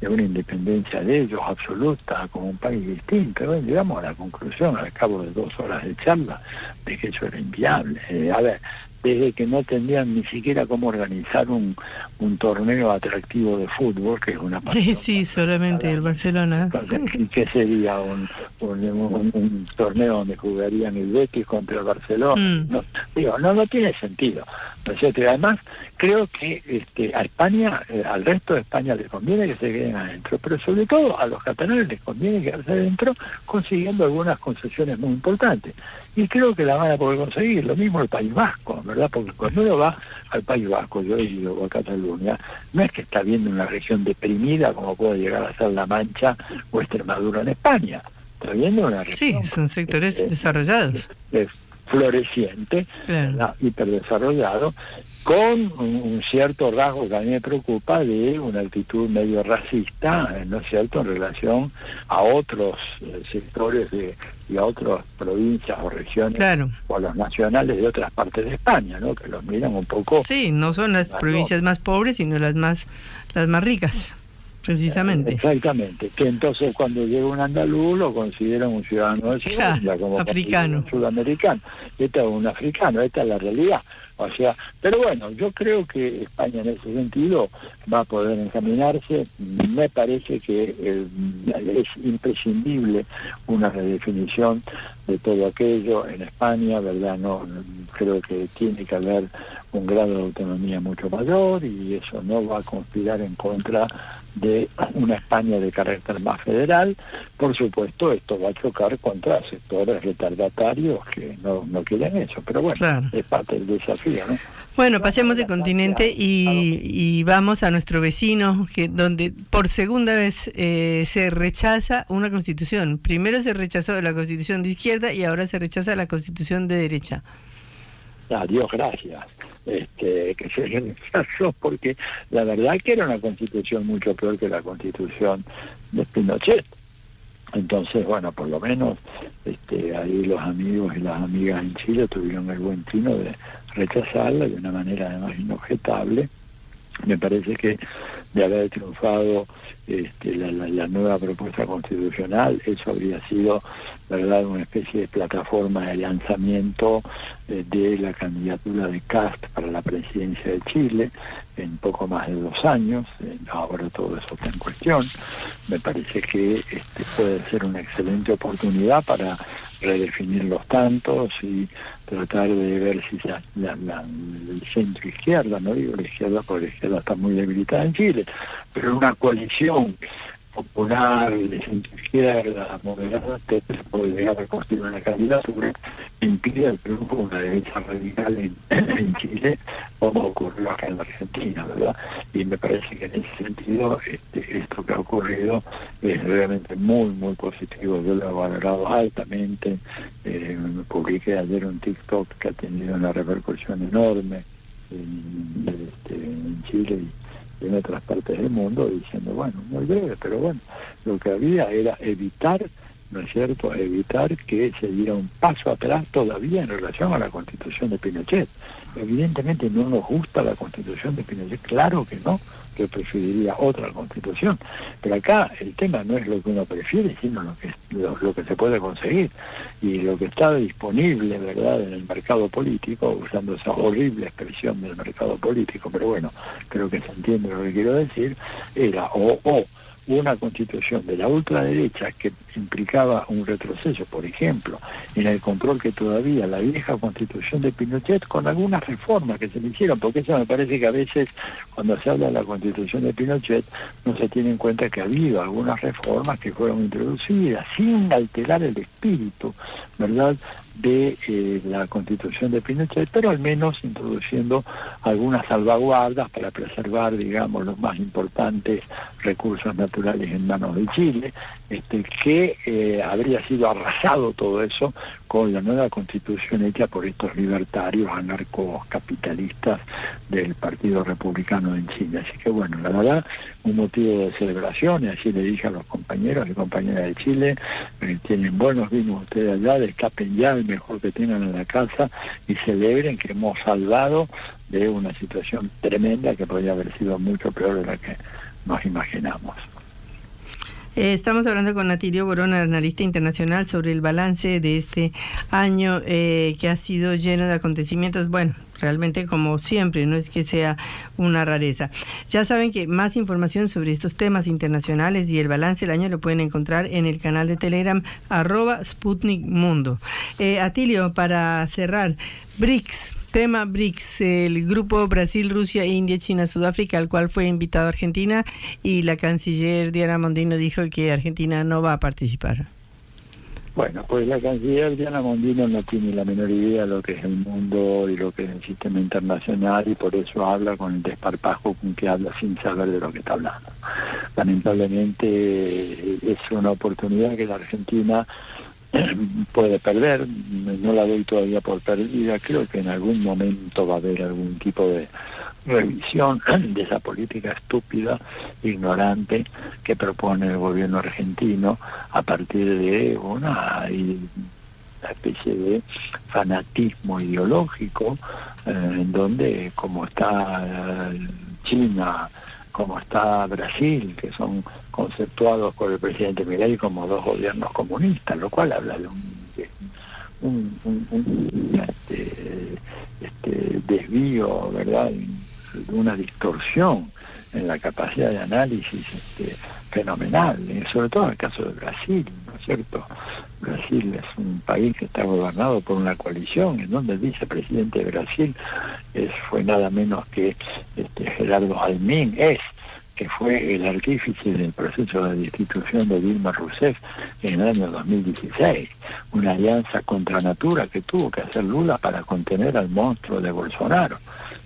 de una independencia de ellos absoluta, como un país distinto. Bueno, llegamos a la conclusión al cabo de dos horas de charla de que eso era inviable. Eh, a ver, desde que no tendrían ni siquiera cómo organizar un, un torneo atractivo de fútbol, que es una Sí, sí, solamente el Barcelona. ¿Qué sería un, un, torneo donde jugarían el Betis contra el Barcelona? Mm. No, digo, no, no tiene sentido. además, creo que este, a España, eh, al resto de España les conviene que se queden adentro, pero sobre todo a los catalanes les conviene quedarse adentro consiguiendo algunas concesiones muy importantes y creo que la van a poder conseguir. Lo mismo el País Vasco, ¿verdad? Porque cuando uno va al País Vasco, yo he ido a Cataluña, no es que está viendo una región deprimida como puede llegar a ser La Mancha o Extremadura en España. Está viendo una región. Sí, son sectores desarrollados. Es, floreciente, hiperdesarrollado, con un, cierto rasgo que a mí me preocupa de una actitud medio racista, ¿no es cierto?, en relación a otros eh, sectores de, y a otras provincias o regiones o a los nacionales de otras partes de España, ¿no?, que los miran un poco... Sí, no son las provincias más pobres, sino las más, las más ricas. Precisamente. Exactamente. Que entonces cuando llega un andaluz lo consideran un ciudadano de segunda, como africano. un sudamericano. Este es un africano, esta es la realidad. O sea, pero bueno, yo creo que España en ese sentido va a poder encaminarse. Me parece que eh, es imprescindible una redefinición de todo aquello en España, ¿verdad? No, creo que tiene que haber un grado de autonomía mucho mayor y eso no va a conspirar en contra de una España de carácter más federal. Por supuesto, esto va a chocar contra sectores retardatarios que no, no quieren eso, pero bueno, es parte del desafío, ¿no? Bueno, pasemos de continente y, vamos a nuestro vecino, que donde por segunda vez eh, se rechaza una constitución. Primero se rechazó la constitución de izquierda y ahora se rechaza la constitución de derecha. Adiós, gracias este, que se rechazó, porque la verdad que era una constitución mucho peor que la constitución de Pinochet. Entonces, bueno, por lo menos este, ahí los amigos y las amigas en Chile tuvieron el buen tino de rechazarla de una manera además inobjetable. Me parece que de haber triunfado este, la, nueva propuesta constitucional, eso habría sido verdad una especie de plataforma de lanzamiento eh, de la candidatura de Cast para la presidencia de Chile en poco más de dos años, ahora todo eso está en cuestión, me parece que este, puede ser una excelente oportunidad para redefinir los tantos y tratar de ver si la, la, el centro izquierda, no digo la izquierda porque la izquierda está muy debilitada en Chile, pero una coalición popular, de centro izquierda, moderada, que puede llegar a una candidatura impide el triunfo de una derecha radical en, en, Chile, como ocurrió acá en la Argentina, ¿verdad? Y me parece que en ese sentido este, esto que ha ocurrido es realmente muy, muy positivo. Yo lo he valorado altamente. Eh, publiqué ayer un TikTok que ha tenido una repercusión enorme en, este, en Chile y en otras partes del mundo diciendo, bueno, muy breve, pero bueno, lo que había era evitar, ¿no es cierto?, evitar que se diera un paso atrás todavía en relación a la constitución de Pinochet. Evidentemente no nos gusta la constitución de Pinochet, claro que no, que preferiría otra constitución. Pero acá el tema no es lo que uno prefiere, sino lo que, lo, que se puede conseguir. Y lo que está disponible, ¿verdad?, en el mercado político, usando esa horrible expresión del mercado político, pero bueno, creo que se entiende lo que quiero decir, era o, o una constitución de la ultraderecha que implicaba un retroceso, por ejemplo, en el control que todavía la vieja constitución de Pinochet, con algunas reformas que se le hicieron, porque eso me parece que a veces cuando se habla de la constitución de Pinochet no se tiene en cuenta que ha habido algunas reformas que fueron introducidas sin alterar el espíritu, ¿verdad?, de eh, la constitución de Pinochet, pero al menos introduciendo algunas salvaguardas para preservar, digamos, los más importantes recursos naturales en manos de Chile, este, que eh, habría sido arrasado todo eso con la nueva constitución hecha por estos libertarios anarcocapitalistas del Partido Republicano en Chile. Así que bueno, la verdad, un motivo de celebración, y así le dije a los compañeros y compañeras de Chile, eh, tienen buenos vinos ustedes allá, destapen ya el mejor que tengan en la casa y celebren que hemos salvado de una situación tremenda que podría haber sido mucho peor de la que nos imaginamos. Eh, estamos hablando con Natilio Borona, analista internacional, sobre el balance de este año eh, que ha sido lleno de acontecimientos. Bueno, realmente como siempre, no es que sea una rareza. Ya saben que más información sobre estos temas internacionales y el balance del año lo pueden encontrar en el canal de Telegram arroba Sputnik Mundo. Eh, Atilio, para cerrar, BRICS tema BRICS, el grupo Brasil, Rusia, India, China, Sudáfrica, al cual fue invitado Argentina y la canciller Diana Mondino dijo que Argentina no va a participar. Bueno, pues la canciller Diana Mondino no tiene la menor idea de lo que es el mundo y lo que es el sistema internacional y por eso habla con el desparpajo con que habla sin saber de lo que está hablando. Lamentablemente es una oportunidad que la Argentina puede perder, no la doy todavía por perdida, creo que en algún momento va a haber algún tipo de revisión de esa política estúpida, ignorante que propone el gobierno argentino a partir de una, especie de fanatismo ideológico eh, en donde como está eh, China, como está Brasil, que son conceptuados por el presidente Milei como dos gobiernos comunistas, lo cual habla de un, este, este, desvío, ¿verdad? de una distorsión en la capacidad de análisis este, fenomenal, sobre todo en el caso de Brasil, ¿no es cierto? Brasil es un país que está gobernado por una coalición, en donde el vicepresidente de Brasil es, fue nada menos que este, Gerardo Almín, es que fue el artífice del proceso de destitución de Dilma Rousseff en el año 2016, una alianza contra natura que tuvo que hacer Lula para contener al monstruo de Bolsonaro.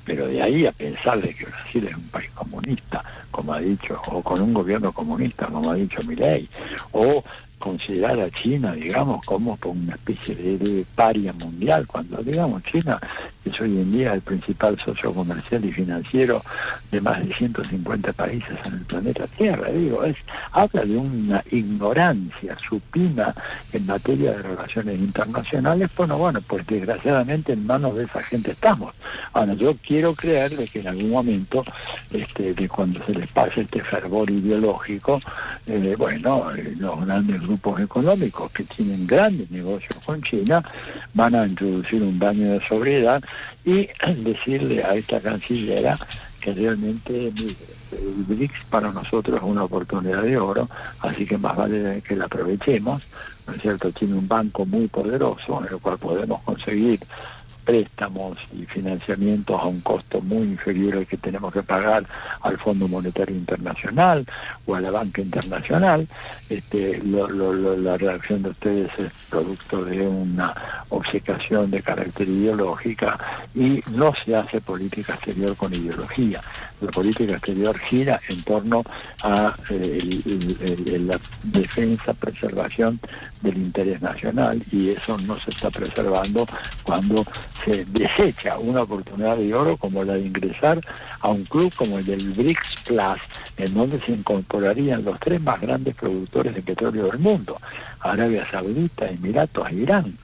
Pero de ahí a pensar de que Brasil es un país comunista, como ha dicho, o con un gobierno comunista, como ha dicho Milei, o considerar a China, digamos, como una especie de, paria mundial, cuando, digamos, China es hoy en día el principal socio comercial y financiero de más de 150 países en el planeta Tierra, digo, es habla de una ignorancia supina en materia de relaciones internacionales, bueno, bueno, pues desgraciadamente en manos de esa gente estamos. Ahora, yo quiero creer de que en algún momento, este, de cuando se les pase este fervor ideológico, eh, bueno, eh, los grandes grupos económicos que tienen grandes negocios con China van a introducir un baño de sobriedad y decirle a esta cancillera que realmente el BRICS para nosotros es una oportunidad de oro, así que más vale que la aprovechemos, ¿no es cierto? Tiene un banco muy poderoso en el cual podemos conseguir préstamos y financiamientos a un costo muy inferior al que tenemos que pagar al Fondo Monetario Internacional o a la banca internacional. Este, la reacción de ustedes es producto de una obcecación de carácter ideológica y no se hace política exterior con ideología. La política exterior gira en torno a eh, la defensa, preservación del interés nacional y eso no se está preservando cuando se desecha una oportunidad de oro como la de ingresar a un club como el del BRICS Plus, en donde se incorporarían los tres más grandes productores de petróleo del mundo, Arabia Saudita, Emiratos e Irán.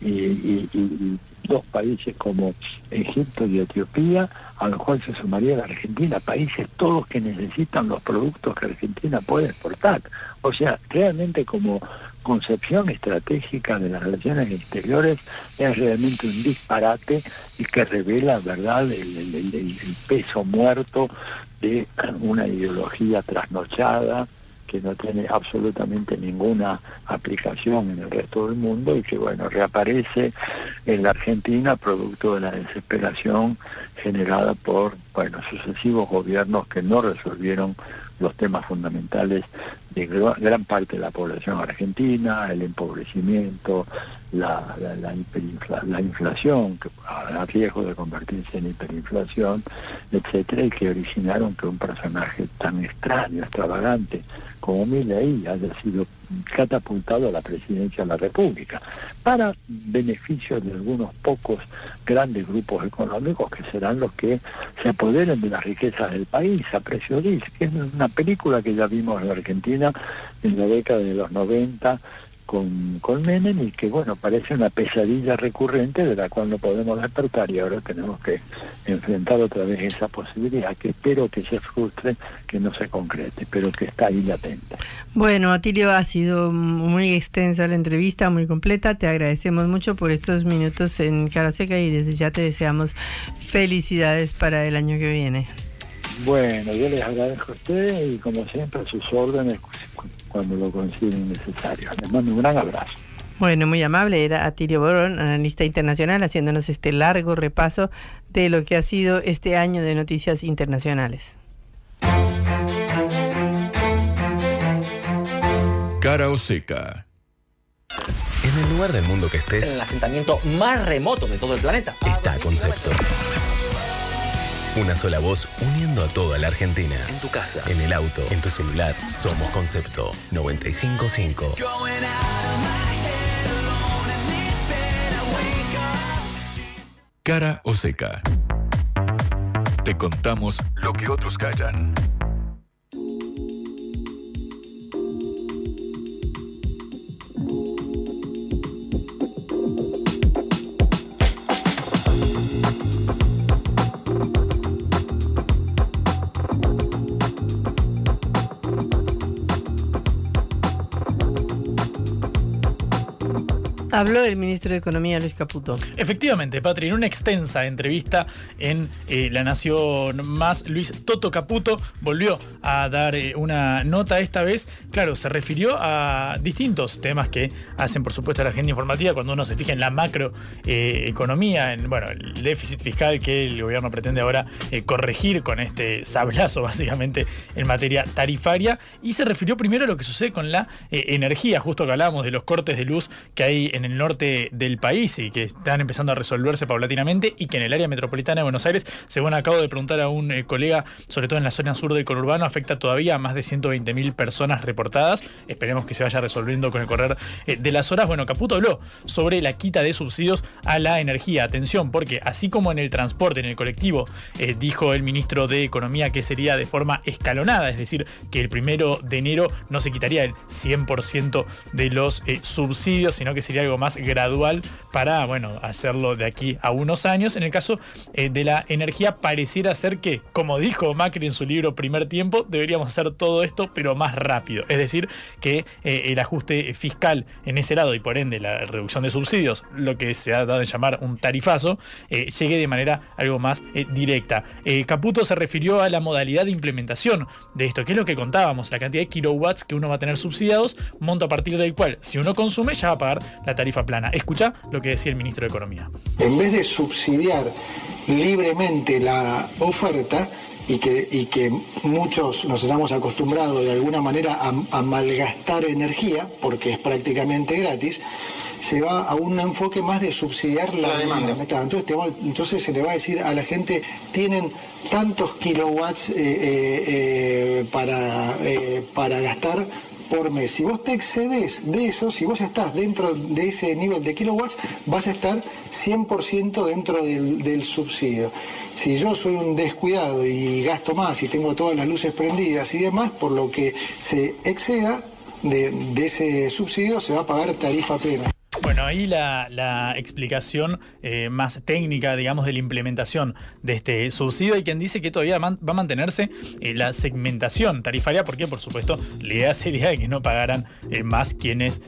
Y, dos países como Egipto y Etiopía, a lo cual se sumaría la Argentina, países todos que necesitan los productos que Argentina puede exportar. O sea, realmente como concepción estratégica de las relaciones exteriores es realmente un disparate y que revela, ¿verdad?, el, peso muerto de una ideología trasnochada que no tiene absolutamente ninguna aplicación en el resto del mundo y que, bueno, reaparece en la Argentina producto de la desesperación generada por, bueno, sucesivos gobiernos que no resolvieron los temas fundamentales de gran parte de la población argentina, el empobrecimiento, la, la, inflación, que a riesgo de convertirse en hiperinflación, etcétera, y que originaron que un personaje tan extraño, extravagante como Milley haya sido catapultado a la presidencia de la República, para beneficio de algunos pocos grandes grupos económicos que serán los que se apoderen de las riquezas del país a precio de que es una película que ya vimos en Argentina en la década de los 90 con, con Menem y que bueno, parece una pesadilla recurrente de la cual no podemos despertar y ahora tenemos que enfrentar otra vez esa posibilidad que espero que se frustre, que no se concrete, pero que está ahí latente. Bueno, Atilio, ha sido muy extensa la entrevista, muy completa, te agradecemos mucho por estos minutos en Cara Seca y desde ya te deseamos felicidades para el año que viene. Bueno, yo les agradezco a ustedes y como siempre a sus órdenes cuando lo consideren necesario. Les mando un gran abrazo. Bueno, muy amable. Era Atilio Borón, analista internacional, haciéndonos este largo repaso de lo que ha sido este año de noticias internacionales. Cara o seca. En el lugar del mundo que estés. En el asentamiento más remoto de todo el planeta. Está Concepto. Una sola voz uniendo a toda la Argentina. En tu casa, en el auto, en tu celular. Somos Concepto 955. Cara o seca. Te contamos lo que otros callan. Habló el ministro de Economía, Luis Caputo. Efectivamente, Patri, en una extensa entrevista en eh, La Nación Más, Luis Toto Caputo volvió a dar eh, una nota esta vez. Claro, se refirió a distintos temas que hacen, por supuesto, la agenda informativa cuando uno se fija en la macroeconomía, en bueno, el déficit fiscal que el gobierno pretende ahora eh, corregir con este sablazo, básicamente, en materia tarifaria. Y se refirió primero a lo que sucede con la energía, justo que hablábamos de los cortes de luz que hay en el norte del país y que están empezando a resolverse paulatinamente y que en el área metropolitana de Buenos Aires, según acabo de preguntar a un eh, colega, sobre todo en la zona sur del conurbano, afecta todavía a más de 120.000 personas reportadas. Esperemos que se vaya resolviendo con el correr eh, de las horas. Bueno, Caputo habló sobre la quita de subsidios a la energía. Atención, porque así como en el transporte, en el colectivo, eh, dijo el ministro de Economía que sería de forma escalonada, es decir, que el primero de enero no se quitaría el 100% de los subsidios, sino que sería algo más gradual para, bueno, hacerlo de aquí a unos años. En el caso eh, de la energía, pareciera ser que, como dijo Macri en su libro Primer Tiempo, deberíamos hacer todo esto, pero más rápido. Es decir, que eh, el ajuste fiscal en ese lado y por ende la reducción de subsidios, lo que se ha dado en llamar un tarifazo, eh, llegue de manera algo más directa. Caputo se refirió a la modalidad de implementación de esto, que es lo que contábamos, la cantidad de kilowatts que uno va a tener subsidiados, monto a partir del cual, si uno consume, ya va a pagar la tarifa plana. Escucha lo que decía el ministro de Economía. En vez de subsidiar libremente la oferta, y que, y que muchos nos hayamos acostumbrado de alguna manera a, malgastar energía, porque es prácticamente gratis, se va a un enfoque más de subsidiar la, demanda. entonces, entonces, se le va a decir a la gente, tienen tantos kilowatts eh, eh, eh, para, para gastar, por mes. Si vos te excedes de eso, si vos estás dentro de ese nivel de kilowatts, vas a estar 100% dentro del, subsidio. Si yo soy un descuidado y gasto más y tengo todas las luces prendidas y demás, por lo que se exceda de, de ese subsidio, se va a pagar tarifa plena. Bueno, ahí la, explicación eh, más técnica, digamos, de la implementación de este subsidio. Hay quien dice que todavía va a mantenerse eh, la segmentación tarifaria, porque por supuesto la idea sería que no pagaran eh, más quienes,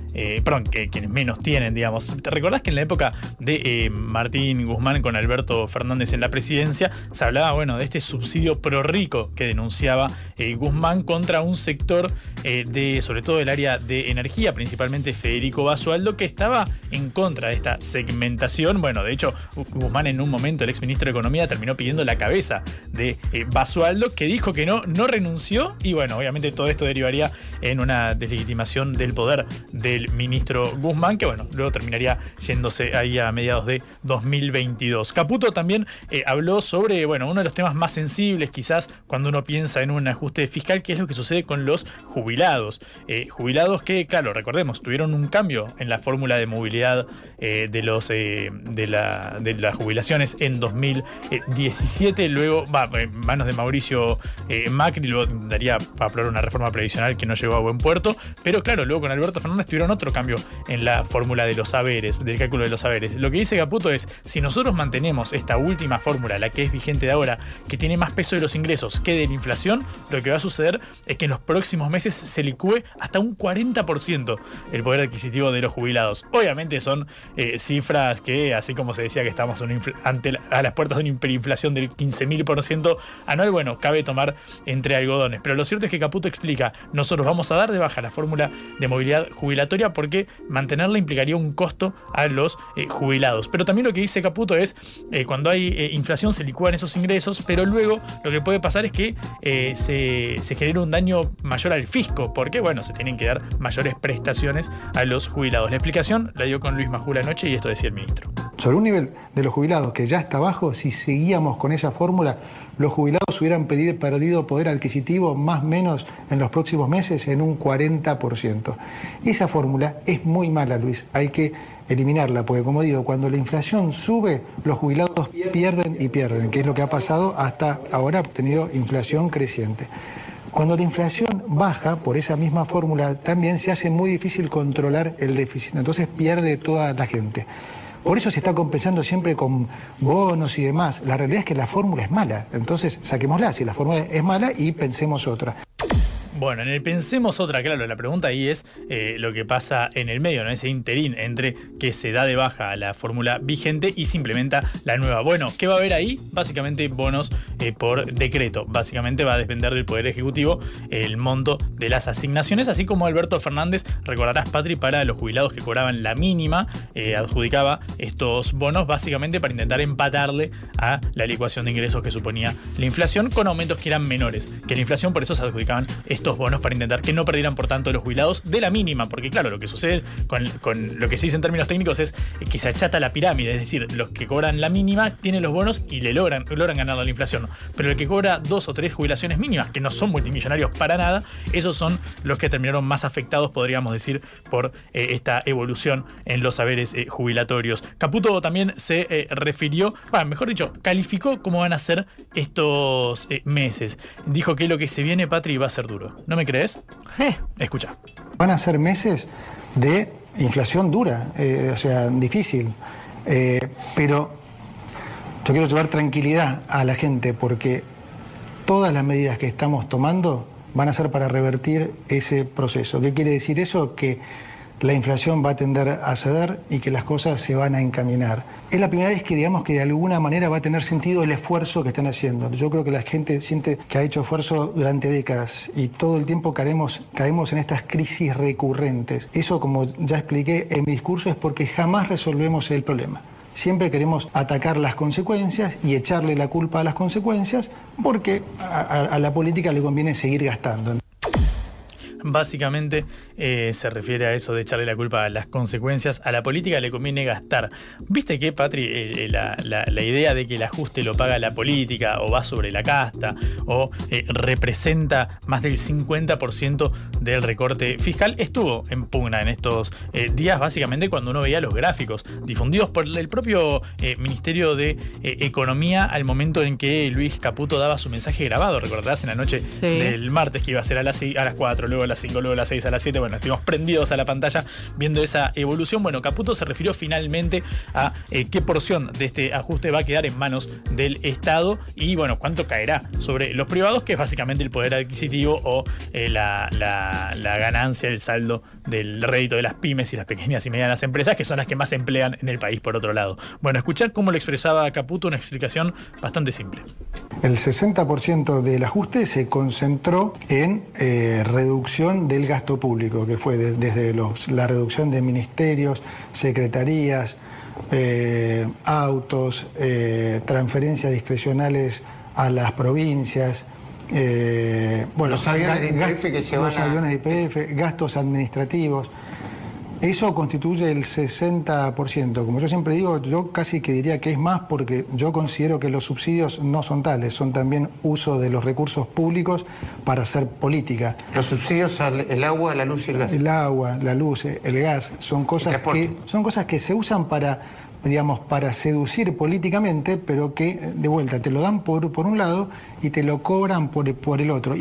perdón, que quienes menos tienen, digamos. ¿Te recordás que en la época de Martín Guzmán con Alberto Fernández en la presidencia se hablaba, bueno, de este subsidio pro rico que denunciaba Guzmán contra un sector de, sobre todo del área de energía, principalmente Federico Basualdo, que estaba en contra de esta segmentación. Bueno, de hecho, Guzmán en un momento, el exministro de Economía, terminó pidiendo la cabeza de eh, Basualdo, que dijo que no, no renunció. Y bueno, obviamente todo esto derivaría en una deslegitimación del poder del ministro Guzmán, que bueno, luego terminaría yéndose ahí a mediados de 2022. Caputo también eh, habló sobre, bueno, uno de los temas más sensibles quizás cuando uno piensa en un ajuste fiscal, que es lo que sucede con los jubilados. Eh, jubilados que, claro, recordemos, tuvieron un cambio en la fórmula de movilidad eh, de, los, eh, de, la, de, las jubilaciones en 2017. Luego, va, en manos de Mauricio eh, Macri, luego daría para aprobar una reforma previsional que no llegó a buen puerto. Pero claro, luego con Alberto Fernández tuvieron otro cambio en la fórmula de los saberes, del cálculo de los saberes. Lo que dice Caputo es: si nosotros mantenemos esta última fórmula, la que es vigente de ahora, que tiene más peso de los ingresos que de la inflación, lo que va a suceder es que en los próximos meses se licúe hasta un 40% el poder adquisitivo de los jubilados. Obviamente son eh, cifras que, así como se decía que estamos ante a las puertas de una hiperinflación del 15.000% anual, bueno, cabe tomar entre algodones. Pero lo cierto es que Caputo explica, nosotros vamos a dar de baja la fórmula de movilidad jubilatoria porque mantenerla implicaría un costo a los eh, jubilados. Pero también lo que dice Caputo es, eh, cuando hay inflación se licúan esos ingresos, pero luego lo que puede pasar es que se, se genera un daño mayor al fisco, porque bueno, se tienen que dar mayores prestaciones a los jubilados. La explicación la dio con Luis Majula anoche y esto decía el ministro. Sobre un nivel de los jubilados que ya está bajo, si seguíamos con esa fórmula, los jubilados hubieran perdido poder adquisitivo más o menos en los próximos meses en un 40%. Esa fórmula es muy mala, Luis. Hay que eliminarla, porque como digo, cuando la inflación sube, los jubilados pierden y pierden, que es lo que ha pasado hasta ahora, ha tenido inflación creciente. Cuando la inflación baja, por esa misma fórmula, también se hace muy difícil controlar el déficit, entonces pierde toda la gente. Por eso se está compensando siempre con bonos y demás. La realidad es que la fórmula es mala, entonces saquémosla si la fórmula es mala y pensemos otra. Bueno, en el pensemos otra, claro, la pregunta ahí es eh, lo que pasa en el medio, ¿no? Ese interín entre que se da de baja la fórmula vigente y se implementa la nueva. Bueno, ¿qué va a haber ahí? Básicamente bonos eh, por decreto. Básicamente va a depender del Poder Ejecutivo el monto de las asignaciones, así como Alberto Fernández, recordarás, Patri, para los jubilados que cobraban la mínima, eh, adjudicaba estos bonos básicamente para intentar empatarle a la licuación de ingresos que suponía la inflación con aumentos que eran menores que la inflación, por eso se adjudicaban estos bonos para intentar que no perdieran, por tanto, los jubilados de la mínima, porque claro, lo que sucede con, lo que se dice en términos técnicos es que se achata la pirámide, es decir, los que cobran la mínima tienen los bonos y le logran, logran ganar la inflación, pero el que cobra dos o tres jubilaciones mínimas, que no son multimillonarios para nada, esos son los que terminaron más afectados, podríamos decir, por eh, esta evolución en los saberes eh, jubilatorios. Caputo también se eh, refirió, bueno, mejor dicho, calificó cómo van a ser estos meses. Dijo que lo que se viene, Patri, va a ser duro. ¿No me crees? Escucha. Van a ser meses de inflación dura, eh, o sea, difícil. Eh, pero yo quiero llevar tranquilidad a la gente porque todas las medidas que estamos tomando van a ser para revertir ese proceso. ¿Qué quiere decir eso? Que la inflación va a tender a ceder y que las cosas se van a encaminar. Es la primera vez que digamos que de alguna manera va a tener sentido el esfuerzo que están haciendo. Yo creo que la gente siente que ha hecho esfuerzo durante décadas y todo el tiempo caemos, en estas crisis recurrentes. Eso, como ya expliqué en mi discurso, es porque jamás resolvemos el problema. Siempre queremos atacar las consecuencias y echarle la culpa a las consecuencias porque a la política le conviene seguir gastando básicamente eh, se refiere a eso de echarle la culpa a las consecuencias. A la política le conviene gastar. ¿Viste que, Patri, eh, eh, la, idea de que el ajuste lo paga la política o va sobre la casta o representa más del 50% del recorte fiscal estuvo en pugna en estos días, básicamente cuando uno veía los gráficos difundidos por el propio Ministerio de Economía al momento en que Luis Caputo daba su mensaje grabado. Recordarás en la noche del martes que iba a ser a las, a las 4, luego a las 5, luego las 6, a las 7. Bueno, estuvimos prendidos a la pantalla viendo esa evolución. Bueno, Caputo se refirió finalmente a eh, qué porción de este ajuste va a quedar en manos del Estado y, bueno, cuánto caerá sobre los privados, que es básicamente el poder adquisitivo o eh, la, ganancia, el saldo del rédito de las pymes y las pequeñas y medianas empresas, que son las que más emplean en el país, por otro lado. Bueno, escuchar cómo lo expresaba Caputo, una explicación bastante simple. El 60% del ajuste se concentró en eh, reducción del gasto público, que fue desde la reducción de ministerios, secretarías, eh, autos, eh, transferencias discrecionales a las provincias. Eh, bueno, los aviones de IPF que se Los aviones de IPF, gastos administrativos. Eso constituye el 60%. Como yo siempre digo, yo casi que diría que es más porque yo considero que los subsidios no son tales, son también uso de los recursos públicos para hacer política. Los subsidios al agua, la luz y el gas. El agua, la luz, el gas, son cosas que son cosas que se usan para digamos, para seducir políticamente, pero que, de vuelta, te lo dan por, por un lado y te lo cobran por, por el otro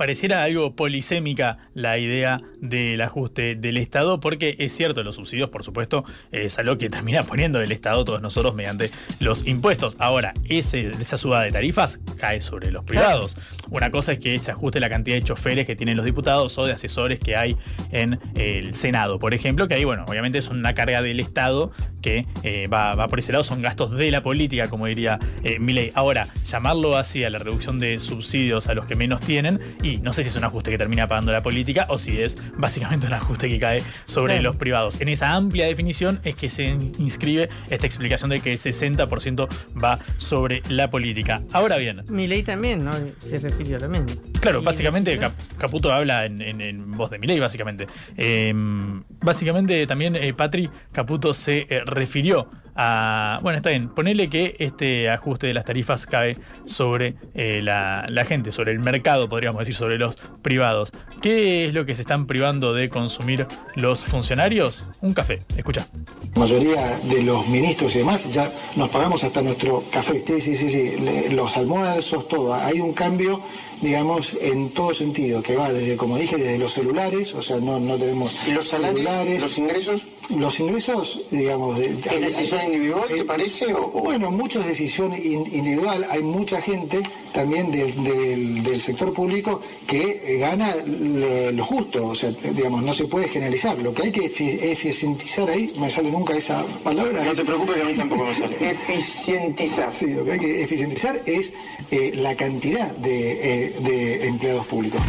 pareciera algo polisémica la idea del ajuste del Estado, porque es cierto, los subsidios, por supuesto, es algo que termina poniendo el Estado todos nosotros mediante los impuestos. Ahora, ese, esa suba de tarifas cae sobre los privados. Una cosa es que se ajuste la cantidad de choferes que tienen los diputados o de asesores que hay en el Senado, por ejemplo, que ahí, bueno, obviamente es una carga del Estado que eh, va, por ese lado, son gastos de la política, como diría eh, Milei. Ahora, llamarlo así a la reducción de subsidios a los que menos tienen no sé si es un ajuste que termina pagando la política o si es básicamente un ajuste que cae sobre los privados. En esa amplia definición es que se inscribe esta explicación de que el 60% va sobre la política. Ahora bien. Mi ley también, ¿no? Se refirió también. Claro, básicamente Caputo habla en, voz de mi básicamente. Em, básicamente también eh, Patri Caputo se eh, refirió a... Bueno, está bien, ponele que este ajuste de las tarifas cae sobre eh, la, la gente, sobre el mercado, podríamos decir, sobre los privados. ¿Qué es lo que se están privando de consumir los funcionarios? Un café, escucha. La mayoría de los ministros y demás ya nos pagamos hasta nuestro café. Sí, sí, sí, sí. Los almuerzos, todo. Hay un cambio, digamos, en todo sentido, que va desde, como dije, desde los celulares, o sea, no, no tenemos ¿Y los salarios, celulares. los ingresos? Los ingresos, digamos... De, ¿Es decisión individual, te parece? O, o- Bueno, mucho es decisión in- individual. Hay mucha gente también del, del- del sector público que eh, gana lo, lo justo. O sea, digamos, no se puede generalizar. Lo que hay que efi- eficientizar ahí, me sale nunca esa palabra. No te preocupes que a mí tampoco me sale. Eficientizar. Sí, lo que hay que eficientizar es eh, la cantidad de, eh, de empleados públicos.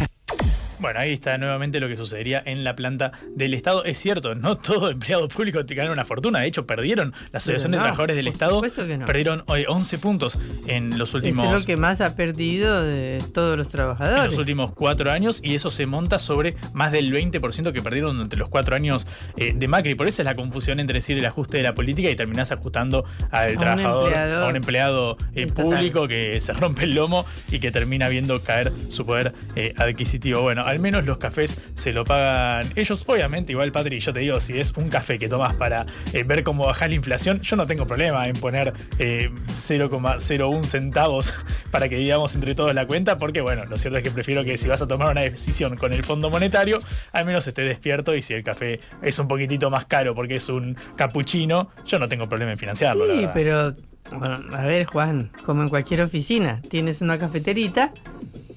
Bueno, ahí está nuevamente lo que sucedería en la planta del Estado. Es cierto, no todo empleado público te gana una fortuna. De hecho, perdieron. La Asociación no, de Trabajadores del Estado que no. perdieron hoy 11 puntos en los últimos Es lo que más ha perdido de todos los en trabajadores. los últimos cuatro años y eso se monta sobre más del 20% que perdieron durante los cuatro años eh, de Macri. Por eso es la confusión entre decir el ajuste de la política y terminás ajustando al un trabajador, a un empleado eh, público que se rompe el lomo y que termina viendo caer su poder eh, adquisitivo. Bueno, al menos los cafés se lo pagan ellos. Obviamente, igual, Patri, yo te digo, si es un café que tomas para eh, ver cómo bajar la inflación, yo no tengo problema en poner eh, 0,01 centavos para que digamos entre todos la cuenta, porque bueno, lo cierto es que prefiero que si vas a tomar una decisión con el Fondo Monetario, al menos esté despierto y si el café es un poquitito más caro porque es un capuchino, yo no tengo problema en financiarlo. la Sí, verdad. pero bueno, a ver, Juan, como en cualquier oficina, tienes una cafeterita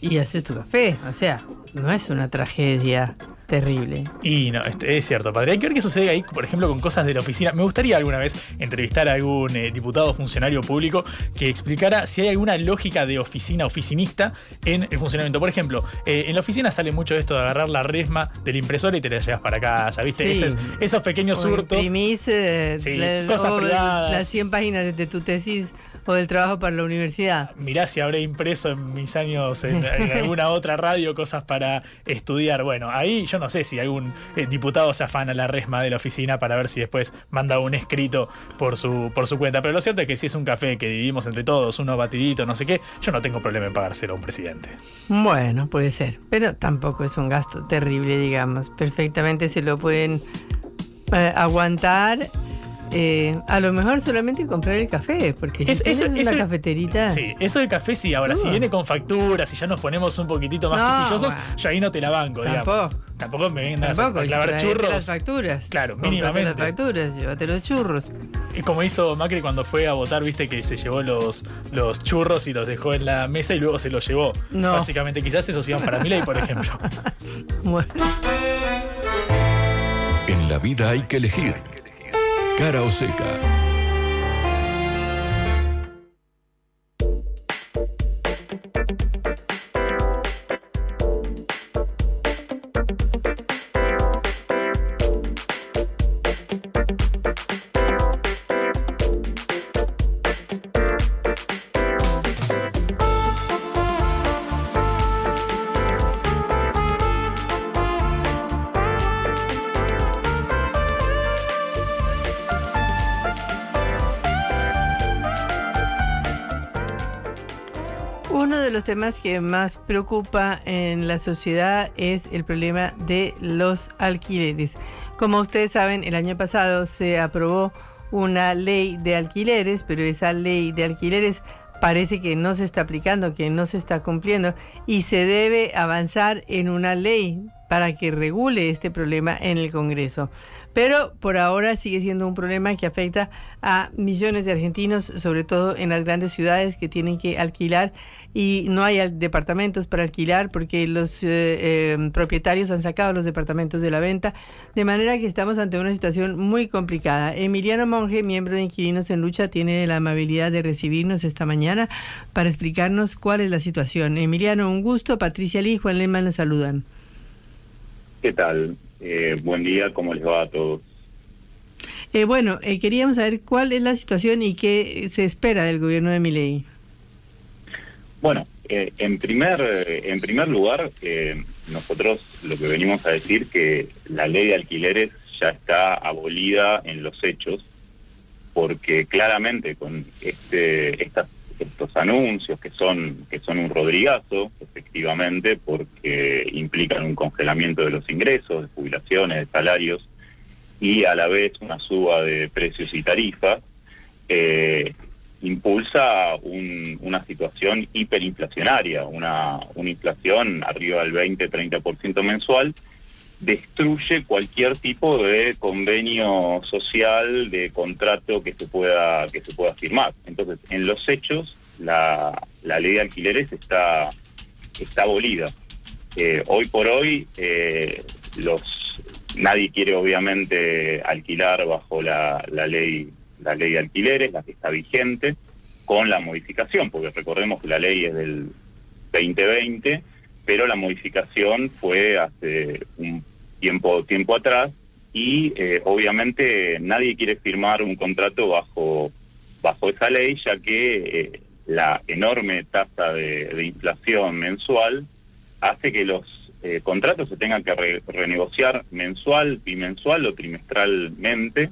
y haces tu café. O sea, no es una tragedia terrible. Y no, este, es cierto, padre. Hay que ver qué sucede ahí, por ejemplo, con cosas de la oficina. Me gustaría alguna vez entrevistar a algún eh, diputado o funcionario público que explicara si hay alguna lógica de oficina oficinista en el funcionamiento. Por ejemplo, eh, en la oficina sale mucho esto de agarrar la resma del impresor y te la llevas para casa, ¿viste? Sí. Esos, esos pequeños O hurtos. imprimís eh, Sí, la- cosas privadas. las 100 páginas de tu tesis o del trabajo para la universidad. Mirá si habré impreso en mis años en, en alguna otra radio cosas para estudiar. Bueno, ahí yo no sé si algún eh, diputado se afana la resma de la oficina para ver si después manda un escrito por su, por su cuenta. Pero lo cierto es que si es un café que dividimos entre todos, uno batidito, no sé qué, yo no tengo problema en pagárselo a un presidente. Bueno, puede ser, pero tampoco es un gasto terrible, digamos. Perfectamente se lo pueden eh, aguantar. Eh, a lo mejor solamente comprar el café, porque si Es- tienes eso- una eso- cafeterita. Sí, eso del café sí. Ahora, si Uh. viene con facturas y ya nos ponemos un poquitito más No, quisquillosos, bueno. yo ahí no te la banco, digamos. Tampoco. Tampoco me vengas Tampoco, a clavar churros. las facturas. Claro, Cómprate mínimamente. las facturas, llévate los churros. Es como hizo Macri cuando fue a votar, viste que se llevó los, los churros y los dejó en la mesa y luego se los llevó. No. Básicamente, quizás esos iban para Milei, por ejemplo. Bueno. En la vida hay que elegir. Cara o seca. Temas que más preocupa en la sociedad es el problema de los alquileres. Como ustedes saben, el año pasado se aprobó una ley de alquileres, pero esa ley de alquileres parece que no se está aplicando, que no se está cumpliendo y se debe avanzar en una ley para que regule este problema en el Congreso. Pero por ahora sigue siendo un problema que afecta a millones de argentinos, sobre todo en las grandes ciudades que tienen que alquilar y no hay departamentos para alquilar porque los eh, eh, propietarios han sacado los departamentos de la venta, de manera que estamos ante una situación muy complicada. Emiliano Monge, miembro de Inquilinos en Lucha, tiene la amabilidad de recibirnos esta mañana para explicarnos cuál es la situación. Emiliano, un gusto. Patricia Lee y Juan Lehmann nos saludan. ¿Qué tal? Eh, buen día, ¿cómo les va a todos? Eh, bueno, eh, queríamos saber cuál es la situación y qué se espera del gobierno de Milei. Bueno, eh, en primer en primer lugar, eh, nosotros lo que venimos a decir que la ley de alquileres ya está abolida en los hechos. porque claramente con este, estos anuncios que son, que son un rodrigazo, efectivamente, porque implican un congelamiento de los ingresos, de jubilaciones, de salarios, y a la vez una suba de precios y tarifas, eh, impulsa un- una situación hiperinflacionaria, una, una inflación arriba del 20-30% mensual, destruye cualquier tipo de convenio social, de contrato que se pueda, que se pueda firmar. Entonces, en los hechos, la, la ley de alquileres está, está abolida. Eh, hoy por hoy, eh, los, nadie quiere obviamente alquilar bajo la, la ley la ley de alquileres, la que está vigente, con la modificación, porque recordemos que la ley es del 2020, pero la modificación fue hace un tiempo, tiempo atrás y eh, obviamente nadie quiere firmar un contrato bajo, bajo esa ley, ya que eh, la enorme tasa de, de inflación mensual hace que los eh, contratos se tengan que re- renegociar mensual, bimensual o trimestralmente,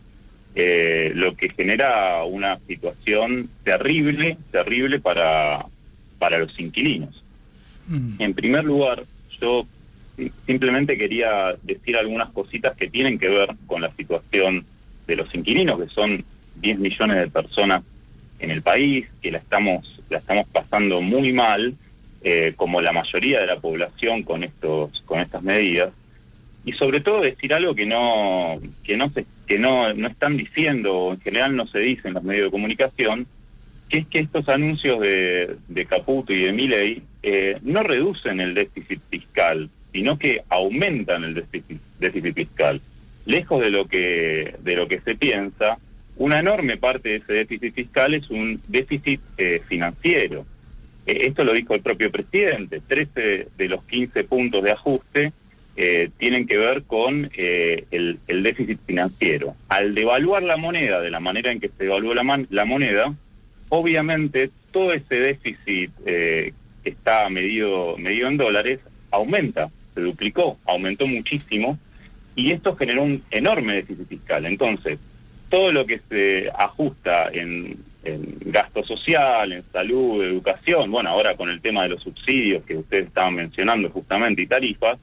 eh, lo que genera una situación terrible, terrible para, para los inquilinos. En primer lugar, yo si- simplemente quería decir algunas cositas que tienen que ver con la situación de los inquilinos, que son 10 millones de personas en el país, que la estamos, la estamos pasando muy mal, eh, como la mayoría de la población con estos, con estas medidas. Y sobre todo decir algo que no, que no se, que no, no están diciendo, o en general no se dice en los medios de comunicación, que es que estos anuncios de, de Caputo y de Milei eh, no reducen el déficit fiscal, sino que aumentan el déficit, déficit fiscal. Lejos de lo que de lo que se piensa, una enorme parte de ese déficit fiscal es un déficit eh, financiero. Eh, esto lo dijo el propio presidente, 13 de los 15 puntos de ajuste eh, tienen que ver con eh, el, el déficit financiero. Al devaluar la moneda de la manera en que se devaluó la, man- la moneda, obviamente todo ese déficit eh, que está medido, medido en dólares aumenta, se duplicó, aumentó muchísimo y esto generó un enorme déficit fiscal. Entonces, todo lo que se ajusta en, en gasto social, en salud, educación, bueno, ahora con el tema de los subsidios que ustedes estaban mencionando justamente y tarifas,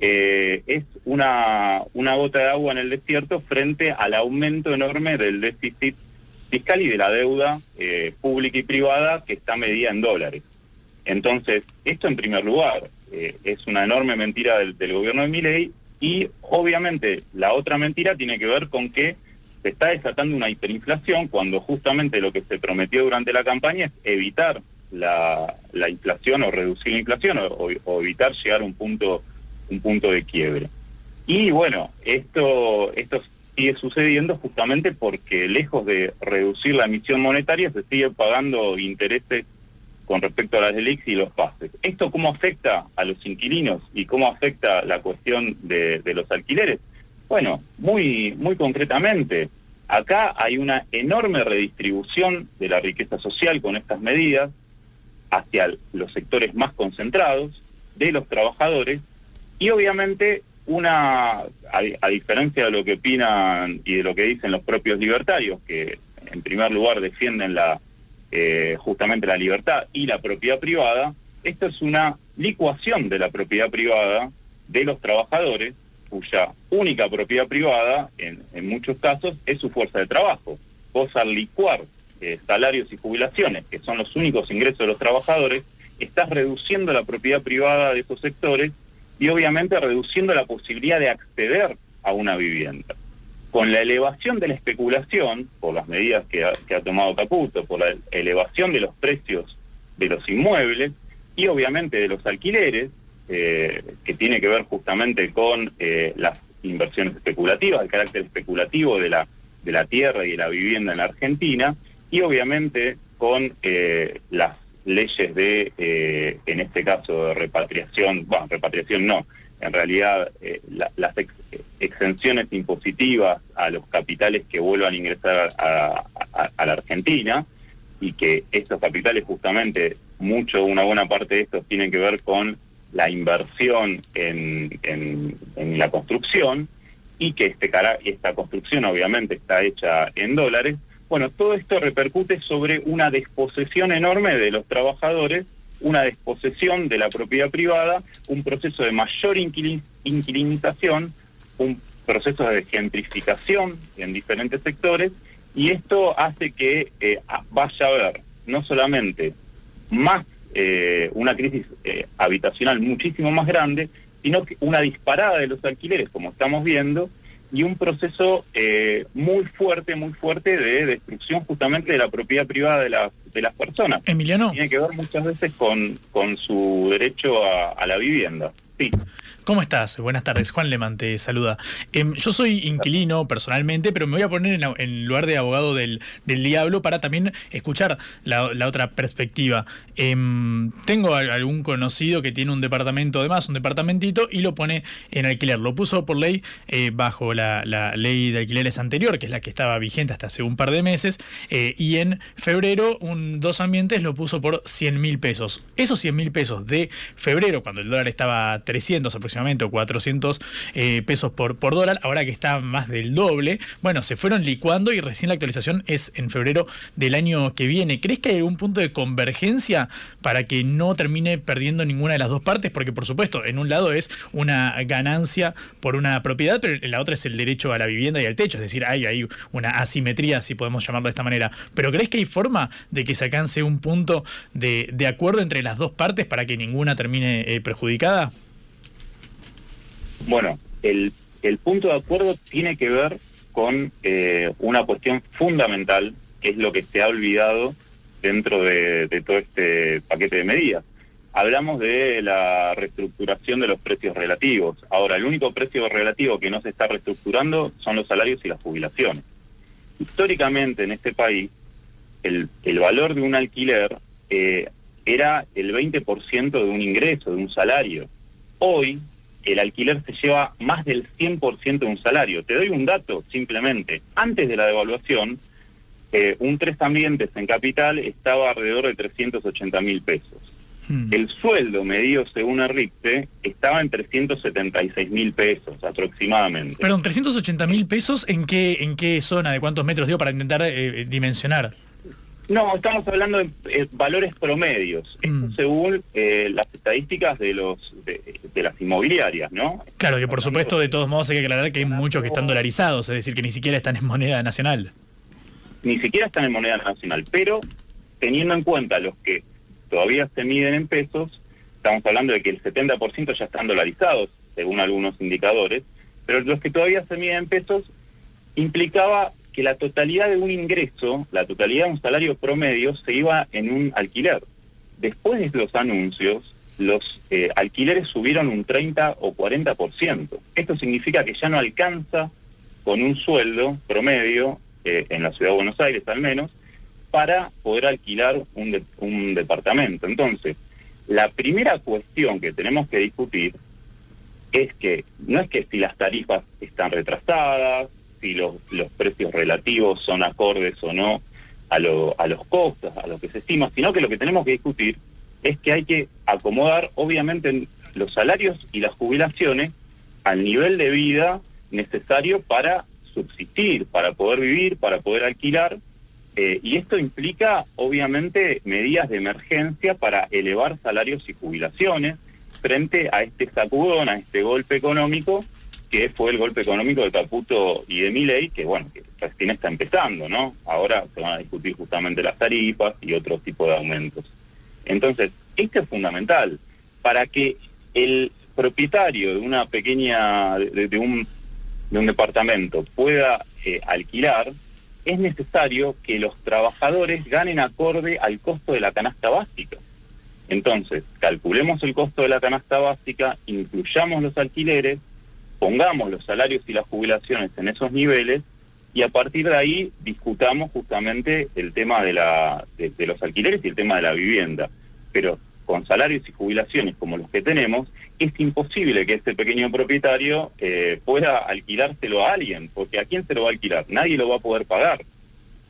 eh, es una, una gota de agua en el desierto frente al aumento enorme del déficit fiscal y de la deuda eh, pública y privada que está medida en dólares. Entonces, esto en primer lugar eh, es una enorme mentira del, gobierno de Milei y obviamente la otra mentira tiene que ver con que se está desatando una hiperinflación cuando justamente lo que se prometió durante la campaña es evitar la, la inflación o reducir la inflación o- o evitar llegar a un punto un punto de quiebre. Y bueno, esto, esto sigue sucediendo justamente porque lejos de reducir la emisión monetaria se sigue pagando intereses con respecto a las LELIX y los pases. ¿Esto cómo afecta a los inquilinos y cómo afecta la cuestión de los alquileres? Bueno, muy, muy concretamente, acá hay una enorme redistribución de la riqueza social con estas medidas hacia los sectores más concentrados de los trabajadores y obviamente una, a, diferencia de lo que opinan y de lo que dicen los propios libertarios, que en primer lugar defienden la eh, justamente la libertad y la propiedad privada, esto es una licuación de la propiedad privada de los trabajadores, cuya única propiedad privada, en, en muchos casos, es su fuerza de trabajo. Vos al licuar eh, salarios y jubilaciones, que son los únicos ingresos de los trabajadores, estás reduciendo la propiedad privada de esos sectores y obviamente reduciendo la posibilidad de acceder a una vivienda. Con la elevación de la especulación, por las medidas que ha, que ha tomado Caputo, por la elevación de los precios de los inmuebles y obviamente de los alquileres, eh, que tiene que ver justamente con eh, las inversiones especulativas, el carácter especulativo de la, de la tierra y de la vivienda en Argentina, y obviamente con eh, las leyes de, eh, en este caso, de repatriación, bueno, repatriación no, en realidad eh, la- las ex- exenciones impositivas a los capitales que vuelvan a ingresar a, la Argentina y que estos capitales justamente, mucho, una buena parte de estos tienen que ver con la inversión en, en- la construcción y que este esta construcción obviamente está hecha en dólares, Bueno, todo esto repercute sobre una desposesión enorme de los trabajadores, una desposesión de la propiedad privada, un proceso de mayor inquili- inquilinización, un proceso de gentrificación en diferentes sectores, y esto hace que eh, vaya a haber no solamente más eh, una crisis eh, habitacional muchísimo más grande, sino que una disparada de los alquileres, como estamos viendo, y un proceso eh, muy fuerte, muy fuerte de destrucción justamente de la propiedad privada de, la- de las personas. Emiliano. Tiene que ver muchas veces con, con su derecho a, a la vivienda. Sí. ¿Cómo estás? Buenas tardes. Juan Leman te saluda. Em, yo soy inquilino personalmente, pero me voy a poner en, lugar de abogado del, diablo para también escuchar la, otra perspectiva. Em, tengo algún conocido que tiene un departamento, además, un departamentito, y lo pone en alquiler. Lo puso por ley eh, bajo la, ley de alquileres anterior, que es la que estaba vigente hasta hace un par de meses, eh, y en febrero dos ambientes lo puso por 100 mil pesos. Esos 100 mil pesos de febrero, cuando el dólar estaba a 300 aproximadamente, o 400 eh, pesos por, por dólar, ahora que está más del doble, bueno, se fueron licuando y recién la actualización es en febrero del año que viene. ¿Crees que hay algún punto de convergencia para que no termine perdiendo ninguna de las dos partes? Porque, por supuesto, en un lado es una ganancia por una propiedad, pero en la otra es el derecho a la vivienda y al techo, es decir, hay, una asimetría, si podemos llamarlo de esta manera. ¿Pero crees que hay forma de que se alcance un punto de, de acuerdo entre las dos partes para que ninguna termine eh, perjudicada? Bueno, el, punto de acuerdo tiene que ver con eh, una cuestión fundamental, que es lo que se ha olvidado dentro de, de todo este paquete de medidas. Hablamos de la reestructuración de los precios relativos. Ahora, el único precio relativo que no se está reestructurando son los salarios y las jubilaciones. Históricamente en este país, el, el valor de un alquiler eh, era el 20% de un ingreso, de un salario. Hoy, el alquiler se lleva más del 100% de un salario. Te doy un dato, simplemente. Antes de la devaluación, eh, un tres ambientes en capital estaba alrededor de 380 mil pesos. El sueldo medido según RIPTE estaba en 376 mil pesos aproximadamente. Perdón, 380 mil pesos, ¿en qué, ¿en qué zona? ¿De cuántos metros? Digo, para intentar eh, dimensionar. No, estamos hablando de eh, valores promedios, esto según eh, las estadísticas de los de, de las inmobiliarias, ¿no? Claro, que por supuesto, de todos modos hay que aclarar que hay muchos que están dolarizados, es decir, que ni siquiera están en moneda nacional. Ni siquiera están en moneda nacional, pero teniendo en cuenta los que todavía se miden en pesos, estamos hablando de que el 70% ya están dolarizados, según algunos indicadores, pero los que todavía se miden en pesos implicaba que la totalidad de un ingreso, la totalidad de un salario promedio, se iba en un alquiler. Después de los anuncios, los eh, alquileres subieron un 30 o 40%. Esto significa que ya no alcanza con un sueldo promedio, eh, en la ciudad de Buenos Aires al menos, para poder alquilar un, de- un departamento. Entonces, la primera cuestión que tenemos que discutir es que no es que si las tarifas están retrasadas, si los, los precios relativos son acordes o no a, lo- a los costos, a lo que se estima, sino que lo que tenemos que discutir es que hay que acomodar obviamente los salarios y las jubilaciones al nivel de vida necesario para subsistir, para poder vivir, para poder alquilar, eh, y esto implica obviamente medidas de emergencia para elevar salarios y jubilaciones frente a este sacudón, a este golpe económico que fue el golpe económico de Caputo y de Milei, que bueno, que recién está empezando, ¿no? Ahora se van a discutir justamente las tarifas y otro tipo de aumentos. Entonces, esto es fundamental para que el propietario de una pequeña, de, de un, de un departamento pueda eh, alquilar, es necesario que los trabajadores ganen acorde al costo de la canasta básica. Entonces, calculemos el costo de la canasta básica, incluyamos los alquileres, pongamos los salarios y las jubilaciones en esos niveles y a partir de ahí discutamos justamente el tema de, la, de, los alquileres y el tema de la vivienda. Pero con salarios y jubilaciones como los que tenemos, es imposible que este pequeño propietario eh, pueda alquilárselo a alguien, porque ¿a quién se lo va a alquilar? Nadie lo va a poder pagar.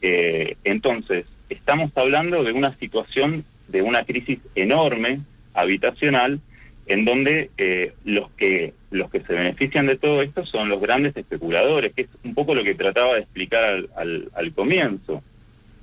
Eh, entonces, estamos hablando de una situación de una crisis enorme habitacional en donde eh, los que los que se benefician de todo esto son los grandes especuladores, que es un poco lo que trataba de explicar al, comienzo.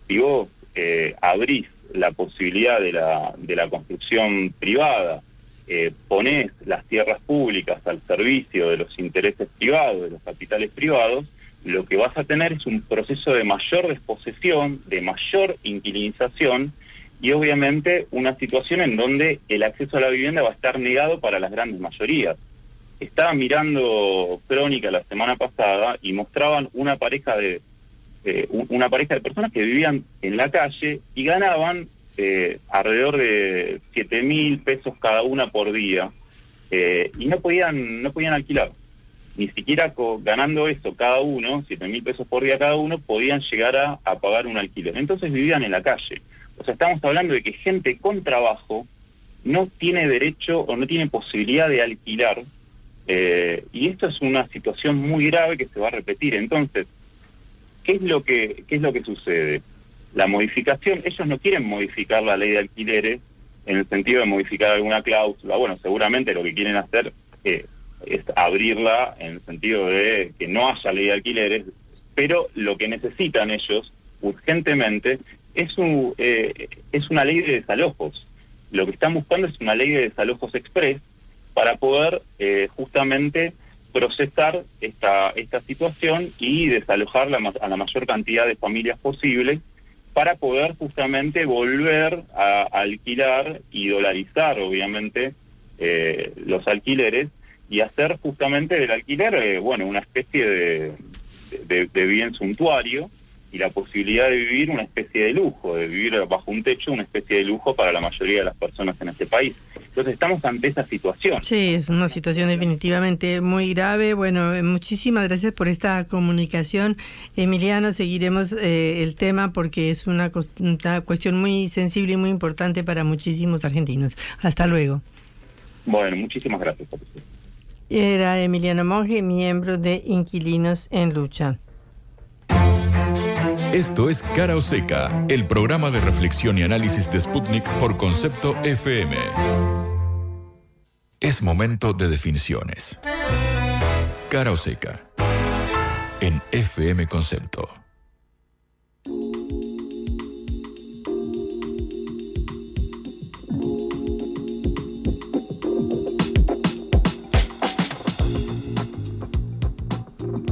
si vos eh, abrís la posibilidad de la, de la construcción privada, eh, ponés las tierras públicas al servicio de los intereses privados, de los capitales privados, lo que vas a tener es un proceso de mayor desposesión, de mayor inquilinización y obviamente una situación en donde el acceso a la vivienda va a estar negado para las grandes mayorías. Estaba mirando Crónica la semana pasada y mostraban una pareja de eh, un- una pareja de personas que vivían en la calle y ganaban eh, alrededor de 7 mil pesos cada una por día eh, y no podían no podían alquilar. Ni siquiera ganando eso cada uno 7 mil pesos por día cada uno podían llegar a, a pagar un alquiler. Entonces vivían en la calle. O sea estamos hablando de que gente con trabajo no tiene derecho o no tiene posibilidad de alquilar eh, y esto es una situación muy grave que se va a repetir entonces ¿qué es lo que qué es lo que sucede? La modificación, ellos no quieren modificar la ley de alquileres en el sentido de modificar alguna cláusula. Bueno, seguramente lo que quieren hacer eh, es abrirla en el sentido de que no haya ley de alquileres, pero lo que necesitan ellos urgentemente es un eh, es una ley de desalojos. Lo que están buscando es una ley de desalojos express para poder eh, justamente procesar esta, esta situación y desalojar la a la mayor cantidad de familias posible para poder justamente volver a, alquilar y dolarizar, obviamente, eh, los alquileres y hacer justamente del alquiler, eh, bueno, una especie de, de- de bien suntuario y la posibilidad de vivir una especie de lujo, de vivir bajo un techo una especie de lujo para la mayoría de las personas en este país. Entonces estamos ante esa situación. Sí, es una situación definitivamente muy grave. Bueno, eh, muchísimas gracias por esta comunicación. Emiliano, seguiremos eh, el tema porque es una, cuestión muy sensible y muy importante para muchísimos argentinos. Hasta luego. Bueno, muchísimas gracias. Era Emiliano Monge, miembro de Inquilinos en Lucha. Esto es Cara o Seca, el programa de reflexión y análisis de Sputnik por concepto FM. Es momento de definiciones. Cara o Seca, en FM Concepto.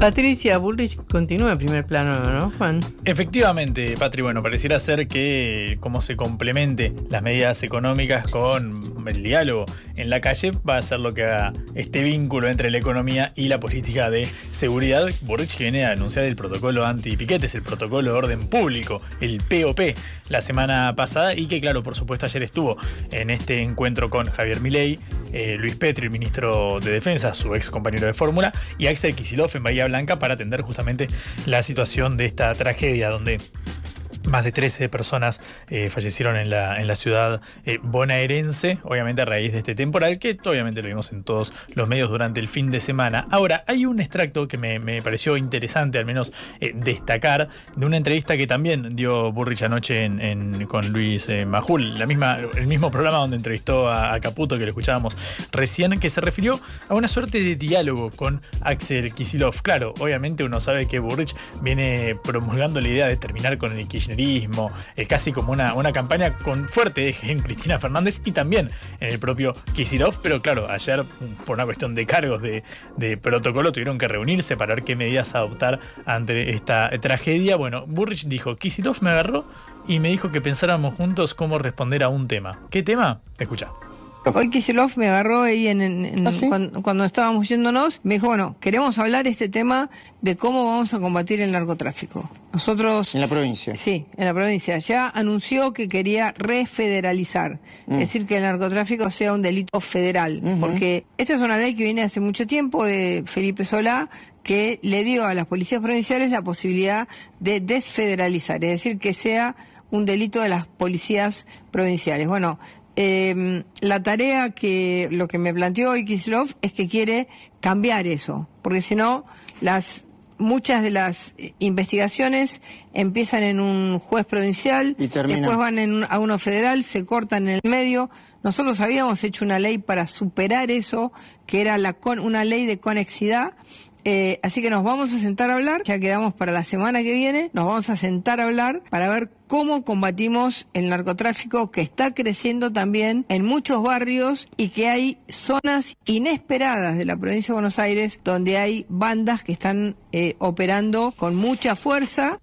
Patricia Bullrich continúa en primer plano, ¿no, Juan? Efectivamente, Patri, bueno, pareciera ser que como se complemente las medidas económicas con el diálogo en la calle, va a ser lo que haga este vínculo entre la economía y la política de seguridad. Boric viene a anunciar el protocolo anti-piquetes, el protocolo de orden público, el POP, la semana pasada y que, claro, por supuesto, ayer estuvo en este encuentro con Javier Milei, eh, Luis Petri, el ministro de Defensa, su ex compañero de fórmula, y Axel Kicillof en Bahía Blanca para atender justamente la situación de esta tragedia donde más de 13 personas eh, fallecieron en la, en la ciudad eh, bonaerense, obviamente a raíz de este temporal, que obviamente lo vimos en todos los medios durante el fin de semana. Ahora, hay un extracto que me, me pareció interesante, al menos eh, destacar, de una entrevista que también dio Burrich anoche en- en- con Luis Majul, la misma, el mismo programa donde entrevistó a, a Caputo, que lo escuchábamos recién, que se refirió a una suerte de diálogo con Axel Kisilov. Claro, obviamente uno sabe que Burrich viene promulgando la idea de terminar con el kirchnerismo, eh, casi como una, una campaña con fuerte eje en Cristina Fernández y también en el propio Kisilov, pero claro, ayer por una cuestión de cargos de, de protocolo tuvieron que reunirse para ver qué medidas adoptar ante esta tragedia. Bueno, Burrich dijo, Kisilov me agarró y me dijo que pensáramos juntos cómo responder a un tema. ¿Qué tema? Escucha. Hoy Kicillof me agarró ahí en, en- en- cuando, cuando estábamos yéndonos, me dijo, bueno, queremos hablar este tema de cómo vamos a combatir el narcotráfico. Nosotros... En la provincia. Sí, en la provincia. Ya anunció que quería refederalizar, Mm. es decir, que el narcotráfico sea un delito federal, porque esta es una ley que viene hace mucho tiempo de Felipe Solá, que le dio a las policías provinciales la posibilidad de desfederalizar, es decir, que sea un delito de las policías provinciales. Bueno, eh, la tarea que lo que me planteó hoy Kislov es que quiere cambiar eso, porque si no, las muchas de las investigaciones empiezan en un juez provincial, Y después van en un- a uno federal, se cortan en el medio. Nosotros habíamos hecho una ley para superar eso, que era la con, una ley de conexidad, Eh, así que nos vamos a sentar a hablar, ya quedamos para la semana que viene, nos vamos a sentar a hablar para ver cómo combatimos el narcotráfico que está creciendo también en muchos barrios y que hay zonas inesperadas de la provincia de Buenos Aires donde hay bandas que están eh, operando con mucha fuerza.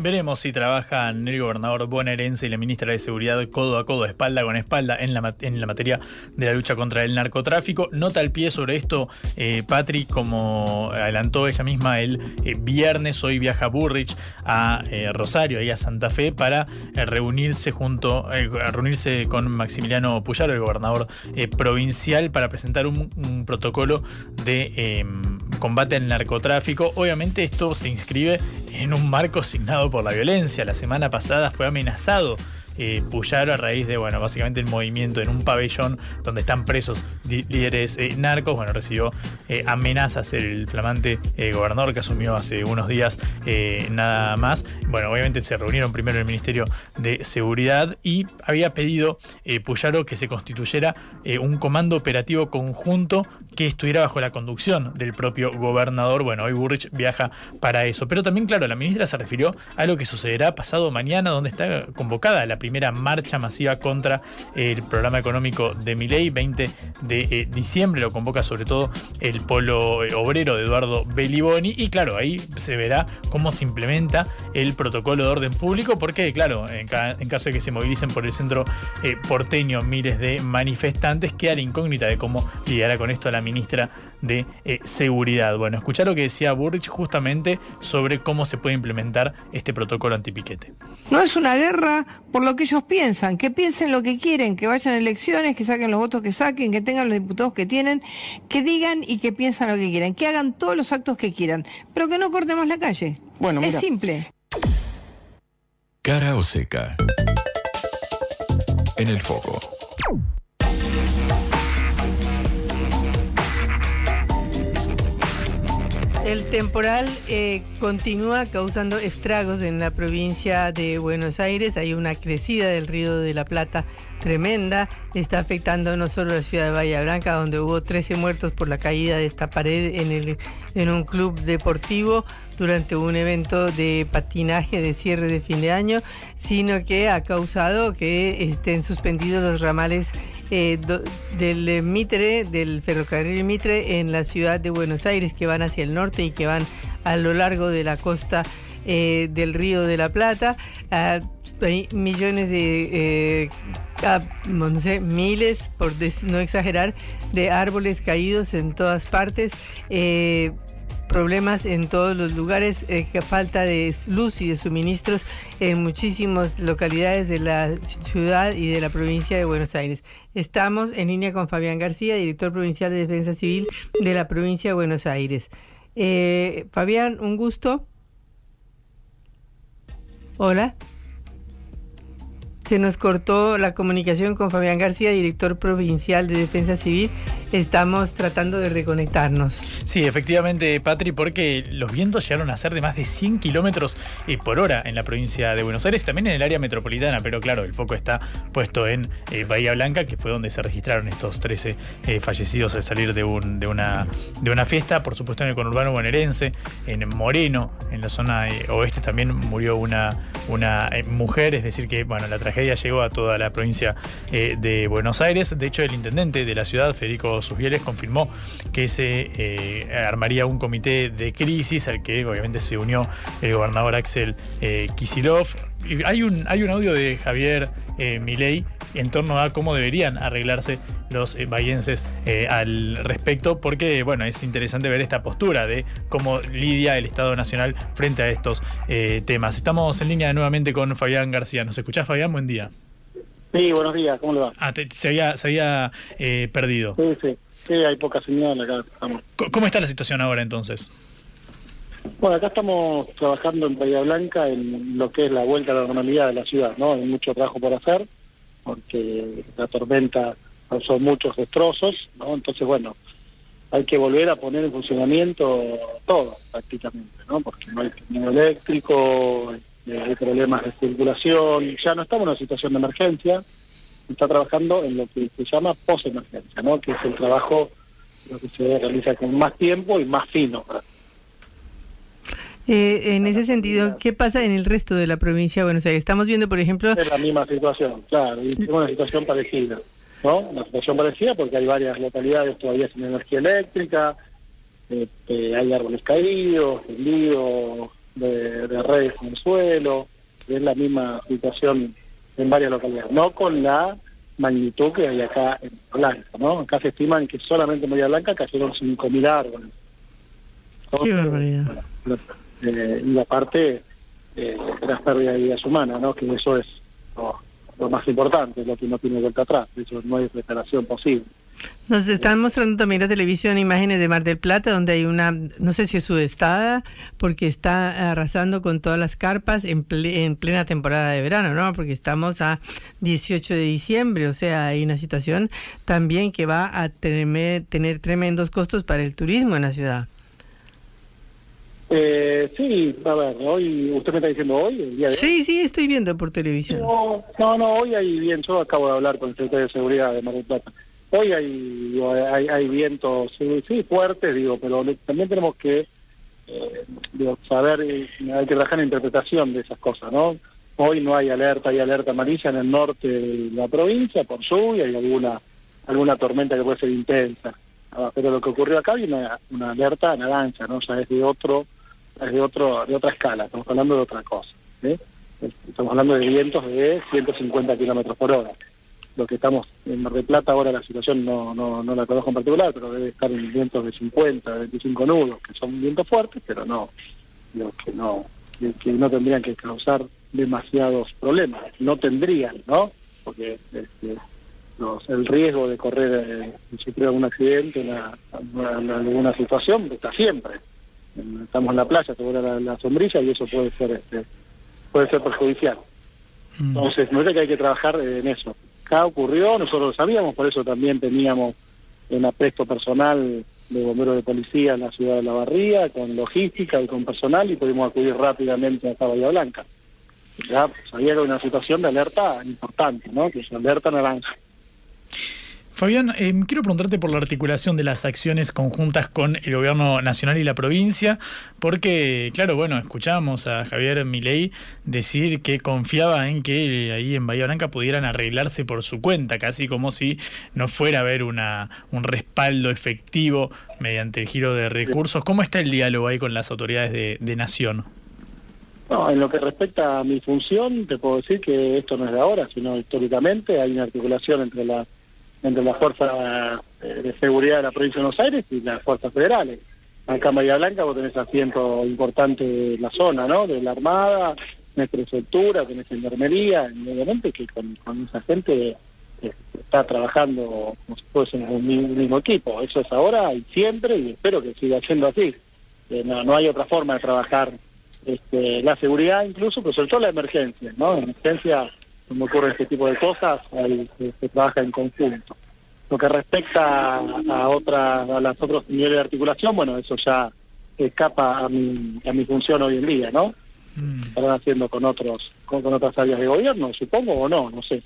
Veremos si trabajan el gobernador bonaerense y la ministra de Seguridad codo a codo, espalda con espalda, en la, en la materia de la lucha contra el narcotráfico. Nota el pie sobre esto, eh, Patrick, como adelantó ella misma el eh, viernes, hoy viaja Burrich a eh, Rosario, ahí a Santa Fe, para reunirse junto, reunirse con Maximiliano Puyaro, el gobernador provincial, para presentar un, un protocolo de em, combate al narcotráfico. Obviamente esto se inscribe en un marco asignado por la violencia. La semana pasada fue amenazado eh, Puyaro a raíz de, bueno, básicamente el movimiento en un pabellón donde están presos líderes eh, narcos. Bueno, recibió eh, amenazas el flamante eh, gobernador que asumió hace unos días nada más. Bueno, obviamente se reunieron primero en el Ministerio de Seguridad y había pedido Puyaro que se constituyera un comando operativo conjunto que estuviera bajo la conducción del propio gobernador. Bueno, hoy Burrich viaja para eso. Pero también, claro, la ministra se refirió a lo que sucederá pasado mañana, donde está convocada la primera marcha masiva contra el programa económico de Miley, 20 de eh, diciembre. Lo convoca sobre todo el polo eh, obrero de Eduardo Beliboni. Y claro, ahí se verá cómo se implementa el protocolo de orden público, porque, claro, en, caso de que se movilicen por el centro eh, porteño miles de manifestantes, queda la incógnita de cómo lidiará con esto la ministra de eh, Seguridad. Bueno, escuchar lo que decía Burrich justamente sobre cómo se puede implementar este protocolo antipiquete. No es una guerra por lo que ellos piensan, que piensen lo que quieren, que vayan a elecciones, que saquen los votos que saquen, que tengan los diputados que tienen, que digan y que piensan lo que quieran, que hagan todos los actos que quieran, pero que no cortemos la calle. Bueno, es simple. Cara o seca. En el foco. El temporal eh, continúa causando estragos en la provincia de Buenos Aires. Hay una crecida del río de la Plata tremenda. Está afectando no solo la ciudad de Bahía Blanca, donde hubo 13 muertos por la caída de esta pared en, un club deportivo durante un evento de patinaje de cierre de fin de año, sino que ha causado que estén suspendidos los ramales eh, del Mitre, del ferrocarril Mitre en la ciudad de Buenos Aires, que van hacia el norte y que van a lo largo de la costa eh, del Río de la Plata. Hay millones de, eh, no sé, miles, por no exagerar, de árboles caídos en todas partes problemas en todos los lugares, eh, falta de luz y de suministros en muchísimas localidades de la ciudad y de la provincia de Buenos Aires. Estamos en línea con Fabián García, director provincial de Defensa Civil de la provincia de Buenos Aires. Eh, Fabián, un gusto. Hola. Se nos cortó la comunicación con Fabián García, director provincial de Defensa Civil. Estamos tratando de reconectarnos. Sí, efectivamente, Patri, porque los vientos llegaron a ser de más de 100 kilómetros eh, por hora en la provincia de Buenos Aires, también en el área metropolitana, pero claro, el foco está puesto en eh, Bahía Blanca, que fue donde se registraron estos 13 eh, fallecidos al salir de, un, de, una, de una fiesta, por supuesto en el conurbano bonaerense, en Moreno, en la zona oeste también murió una, una mujer, es decir que, bueno, la tragedia llegó a toda la provincia de Buenos Aires. De hecho, el intendente de la ciudad, Federico Susbieles, confirmó que se eh, armaría un comité de crisis al que obviamente se unió el gobernador Axel eh, Kisilov. Hay un, hay un audio de Javier Milei en torno a cómo deberían arreglarse los eh, eh, al respecto, porque bueno, es interesante ver esta postura de cómo lidia el Estado Nacional frente a estos eh, temas. Estamos en línea nuevamente con Fabián García. ¿Nos escuchás, Fabián? Buen día. Sí, buenos días, ¿cómo le va? Ah, se había, se había eh, perdido. Sí, sí, sí, hay poca señal acá. ¿Cómo está la situación ahora entonces? Bueno, acá estamos trabajando en Bahía Blanca en lo que es la vuelta a la normalidad de la ciudad, ¿no? Hay mucho trabajo por hacer porque la tormenta causó muchos destrozos, ¿no? Entonces, bueno, hay que volver a poner en funcionamiento todo prácticamente, ¿no? Porque no hay tendido eléctrico, eh, hay problemas de circulación, ya no estamos en una situación de emergencia, está trabajando en lo que se llama post-emergencia, ¿no? Que es el trabajo lo que se realiza con más tiempo y más fino, Eh, en ese sentido, ¿qué pasa en el resto de la provincia de Buenos Aires? Estamos viendo, por ejemplo... Es la misma situación, claro, y tenemos una situación parecida, ¿no? Una situación parecida porque hay varias localidades todavía sin energía eléctrica, este, hay árboles caídos, tendidos de, de redes en el suelo, es la misma situación en varias localidades, no con la magnitud que hay acá en Blanca, ¿no? Acá se estiman que solamente en Bahía Blanca cayeron 5.000 árboles. Qué barbaridad. Eh, y aparte, eh, las pérdidas de vidas humanas, ¿no? Que eso es lo, lo más importante, lo que no tiene vuelta atrás, eso no hay reparación posible. Nos están mostrando también la televisión imágenes de Mar del Plata, donde hay una, no sé si es sudestada, porque está arrasando con todas las carpas en, ple- en plena temporada de verano, ¿no? Porque estamos a 18 de diciembre, o sea, hay una situación también que va a tener, tener tremendos costos para el turismo en la ciudad. Eh, sí, a ver, hoy, ¿usted me está diciendo hoy, el día de hoy? Sí, sí, estoy viendo por televisión. No, no, no, hoy hay bien, yo acabo de hablar con el secretario de Seguridad de Mar del Plata. Hoy hay, vientos, sí, fuertes, digo, pero también tenemos que eh, saber, eh, hay que trabajar en interpretación de esas cosas, ¿no? Hoy no hay alerta, hay alerta amarilla en el norte de la provincia por lluvia y alguna alguna tormenta que puede ser intensa. Ah, pero lo que ocurrió acá hay una, una alerta naranja, ¿no? Ya es de otro, es de otro, de otra escala, estamos hablando de otra cosa. ¿eh? Estamos hablando de vientos de 150 kilómetros por hora. Lo que estamos en Mar del Plata ahora la situación no, no, no la conozco en particular, pero debe estar en vientos de 50, 25 nudos, que son vientos fuertes, pero no, digo, que no, que, que no tendrían que causar demasiados problemas. No tendrían, ¿no? Porque este, los- el riesgo de correr, eh, si sufrir algún accidente, una, una- una- alguna situación, está siempre. Estamos en la playa, se vuela la, la sombrilla y eso puede ser este, puede ser perjudicial. Entonces, no es que hay que trabajar en eso. Acá ocurrió, nosotros lo sabíamos, por eso también teníamos en apresto personal de bomberos de policía en la ciudad de La Barría, con logística y con personal, y pudimos acudir rápidamente a Bahía Blanca. Ya sabía que era una situación de alerta importante, ¿no? Que es alerta naranja. Fabián, eh, quiero preguntarte por la articulación de las acciones conjuntas con el gobierno nacional y la provincia, porque, claro, bueno, escuchábamos a Javier Milei decir que confiaba en que ahí en Bahía Blanca pudieran arreglarse por su cuenta, casi como si no fuera a haber una, un respaldo efectivo mediante el giro de recursos. ¿Cómo está el diálogo ahí con las autoridades de, de Nación? No, en lo que respecta a mi función, te puedo decir que esto no es de ahora, sino históricamente hay una articulación entre la entre las fuerzas eh, de seguridad de la provincia de Buenos Aires y las fuerzas federales. Acá en Bahía Blanca vos tenés asiento importante de la zona, ¿no? De la Armada, tenés prefectura, tenés gendarmería, y obviamente que con, esa gente eh, está trabajando como si fuese un, mi- un mismo equipo. Eso es ahora y siempre, y espero que siga siendo así. Eh, no, no hay otra forma de trabajar este, la seguridad incluso, pero sobre todo la emergencia, ¿no? En emergencia, cuando ocurre este tipo de cosas, ahí se, se trabaja en conjunto. Lo que respecta a, a otras, a los otros niveles de articulación, bueno, eso ya escapa a mi, a mi función hoy en día, ¿no? Estarán haciendo con otros, con, con otras áreas de gobierno, supongo o no, no sé.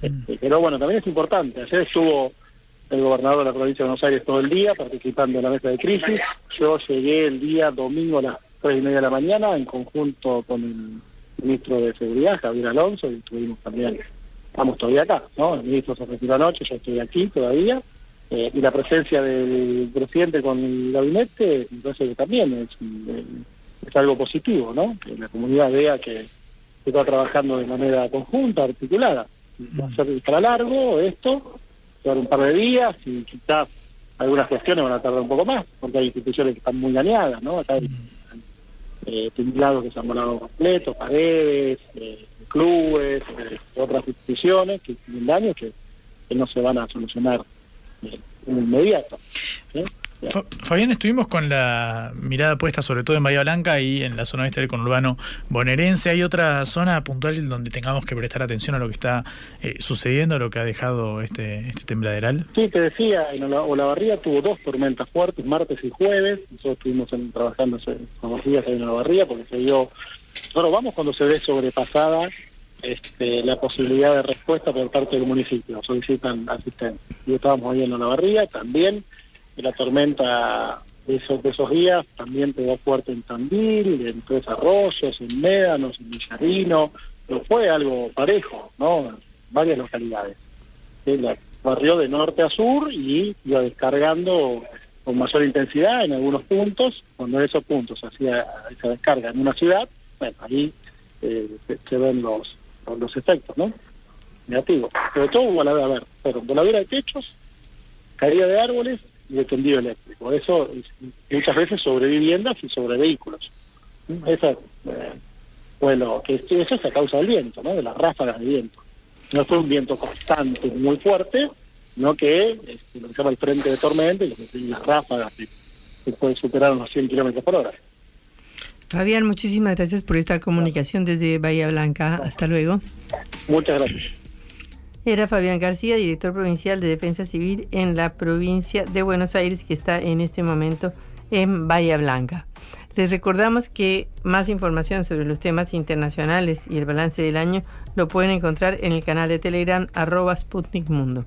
Este, pero bueno, también es importante. Ayer estuvo el gobernador de la provincia de Buenos Aires todo el día participando en la mesa de crisis. Yo llegué el día domingo a las tres y media de la mañana en conjunto con el ministro de Seguridad, Javier Alonso, y estuvimos también, estamos todavía acá, ¿no? El ministro se retiró anoche, yo estoy aquí todavía, eh, y la presencia del presidente con el gabinete, que también es, eh, es algo positivo, ¿no? Que la comunidad vea que se está trabajando de manera conjunta, articulada. Va a ser para largo esto, llevar un par de días y quizás algunas cuestiones van a tardar un poco más, porque hay instituciones que están muy dañadas, ¿no? Acá eh, que se han volado completos, paredes, eh, clubes, eh, otras instituciones que tienen daños que, no se van a solucionar eh, en inmediato. Fa- Fabián, estuvimos con la mirada puesta sobre todo en Bahía Blanca y en la zona oeste del conurbano bonaerense. ¿Hay otra zona puntual donde tengamos que prestar atención a lo que está eh, sucediendo, a lo que ha dejado este, este tembladeral? Sí, te decía, en Ola- Olavarría tuvo dos tormentas fuertes, martes y jueves. Nosotros estuvimos en- trabajando hace unos días en Olavarría porque se dio... Nosotros vamos cuando se ve sobrepasada este, la posibilidad de respuesta por parte del municipio, solicitan asistencia. Y estábamos ahí en Olavarría, también y la tormenta esos, de esos días también pegó fuerte en Tandil, en Tres Arroyos, en Médanos, en Villarino, pero fue algo parejo, ¿no? En varias localidades. La barrió de norte a sur y iba descargando con mayor intensidad en algunos puntos. Cuando en esos puntos hacía esa descarga en una ciudad, bueno, ahí eh, se, ven los, los efectos, ¿no? Negativos. Pero todo voladura, a ver, pero voladura de techos, caída de árboles de tendido eléctrico. Eso es- muchas veces sobre viviendas y sobre vehículos. Eso, eh, bueno, que eso es a causa del viento, ¿no? De las ráfagas de viento. No fue un viento constante, muy fuerte, sino que este, lo que se llama el frente de tormenta y las ráfagas que, que pueden superar los 100 kilómetros por hora. Fabián, muchísimas gracias por esta comunicación desde Bahía Blanca. Hasta luego. Muchas gracias. Era Fabián García, director provincial de Defensa Civil en la provincia de Buenos Aires, que está en este momento en Bahía Blanca. Les recordamos que más información sobre los temas internacionales y el balance del año lo pueden encontrar en el canal de Telegram arroba Sputnik Mundo.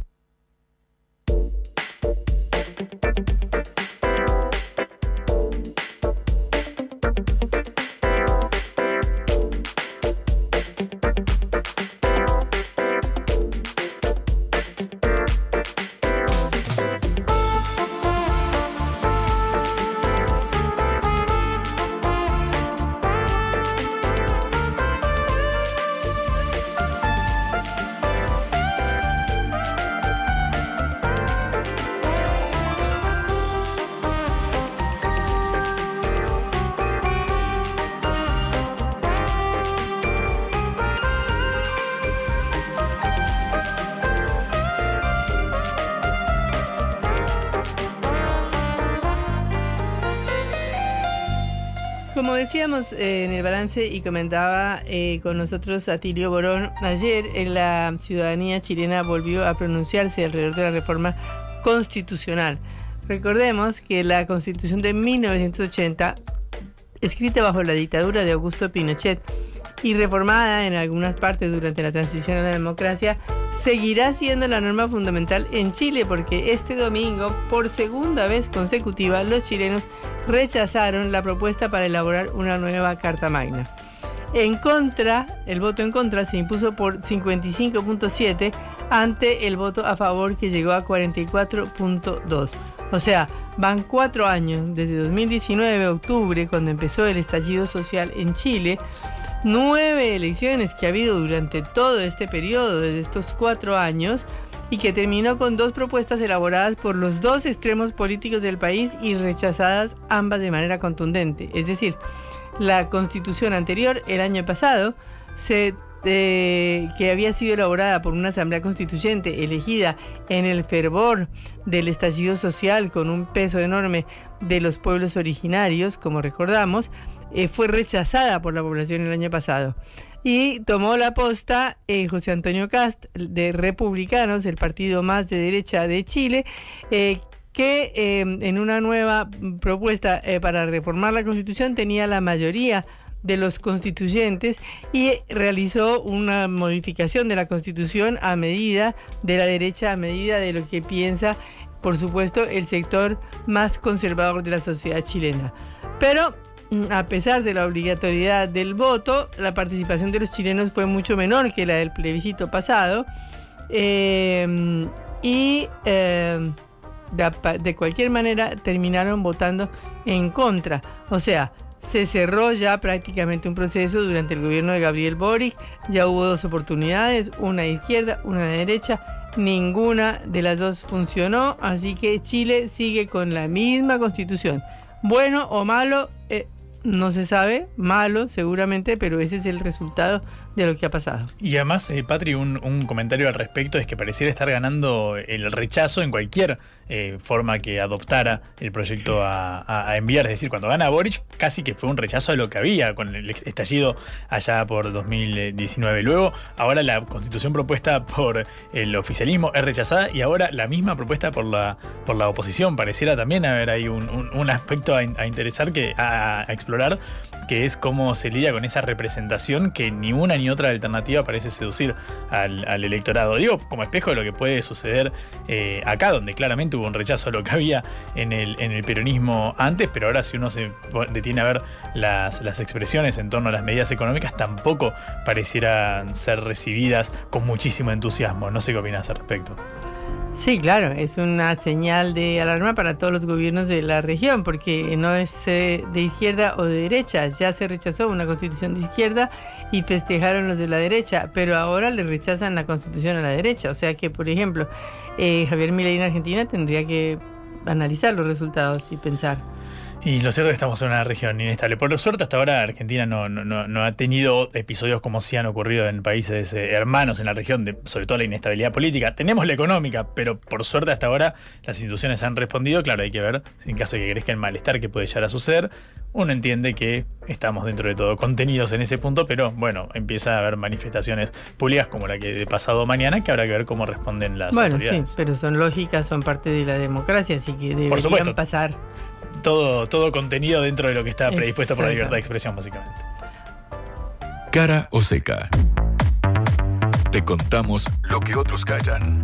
Y comentaba eh, con nosotros Atilio Borón, ayer la ciudadanía chilena volvió a pronunciarse alrededor de la reforma constitucional. Recordemos que la constitución de 1980, escrita bajo la dictadura de Augusto Pinochet y reformada en algunas partes durante la transición a la democracia, seguirá siendo la norma fundamental en Chile porque este domingo, por segunda vez consecutiva, los chilenos rechazaron la propuesta para elaborar una nueva Carta Magna. En contra, el voto en contra se impuso por 55.7 ante el voto a favor que llegó a 44.2. O sea, van cuatro años, desde 2019, octubre, cuando empezó el estallido social en Chile, nueve elecciones que ha habido durante todo este periodo, desde estos cuatro años, y que terminó con dos propuestas elaboradas por los dos extremos políticos del país y rechazadas ambas de manera contundente. Es decir, la constitución anterior, el año pasado, eh, que había sido elaborada por una asamblea constituyente elegida en el fervor del estallido social con un peso enorme de los pueblos originarios, como recordamos, eh, fue rechazada por la población el año pasado. Y tomó la posta eh, José Antonio Cast de Republicanos, el partido más de derecha de Chile, eh, que eh, en una nueva propuesta para reformar la constitución tenía la mayoría de los constituyentes y realizó una modificación de la constitución a medida de la derecha, a medida de lo que piensa, por supuesto, el sector más conservador de la sociedad chilena. Pero a pesar de la obligatoriedad del voto, la participación de los chilenos fue mucho menor que la del plebiscito pasado. Eh, y de, de cualquier manera terminaron votando en contra. O sea, se cerró ya prácticamente un proceso durante el gobierno de Gabriel Boric. Ya hubo dos oportunidades, una de izquierda, una de derecha. Ninguna de las dos funcionó, así que Chile sigue con la misma constitución. Bueno o malo, eh, no se sabe, malo seguramente, pero ese es el resultado de lo que ha pasado. Y además, eh, Patri, un, un comentario al respecto es que pareciera estar ganando el rechazo en cualquier eh, forma que adoptara el proyecto a, a, enviar. Es decir, cuando gana Boric, casi que fue un rechazo a lo que había con el estallido allá por 2019. Luego, ahora la constitución propuesta por el oficialismo es rechazada y ahora la misma propuesta por la, por la oposición. Pareciera también haber ahí un, un, aspecto a, a, interesar, que, a, explorar que es cómo se lidia con esa representación que ni una ni otra alternativa parece seducir al, electorado. Digo, como espejo de lo que puede suceder eh, acá, donde claramente hubo un rechazo a lo que había en el, en el peronismo antes, pero ahora si uno se detiene a ver las, las expresiones en torno a las medidas económicas, tampoco parecieran ser recibidas con muchísimo entusiasmo. No sé qué opinas al respecto. Sí, claro, es una señal de alarma para todos los gobiernos de la región, porque no es eh, de izquierda o de derecha. Ya se rechazó una constitución de izquierda y festejaron los de la derecha, pero ahora le rechazan la constitución a la derecha. O sea que, por ejemplo, eh, Javier Milei en Argentina tendría que analizar los resultados y pensar. Y lo cierto es que estamos en una región inestable. Por suerte, hasta ahora Argentina no, no, no ha tenido episodios como sí han ocurrido en países eh, hermanos en la región, de, sobre todo la inestabilidad política. Tenemos la económica, pero por suerte hasta ahora las instituciones han respondido. Claro, hay que ver, en caso de que crezca el malestar que puede llegar a suceder, uno entiende que estamos dentro de todo contenidos en ese punto, pero bueno, empieza a haber manifestaciones públicas como la que de pasado mañana, que habrá que ver cómo responden las bueno, autoridades. sí, pero son lógicas, son parte de la democracia, así que deberían pasar todo, todo contenido dentro de lo que está predispuesto por la libertad de expresión, básicamente. Cara o seca. Te contamos lo que otros callan.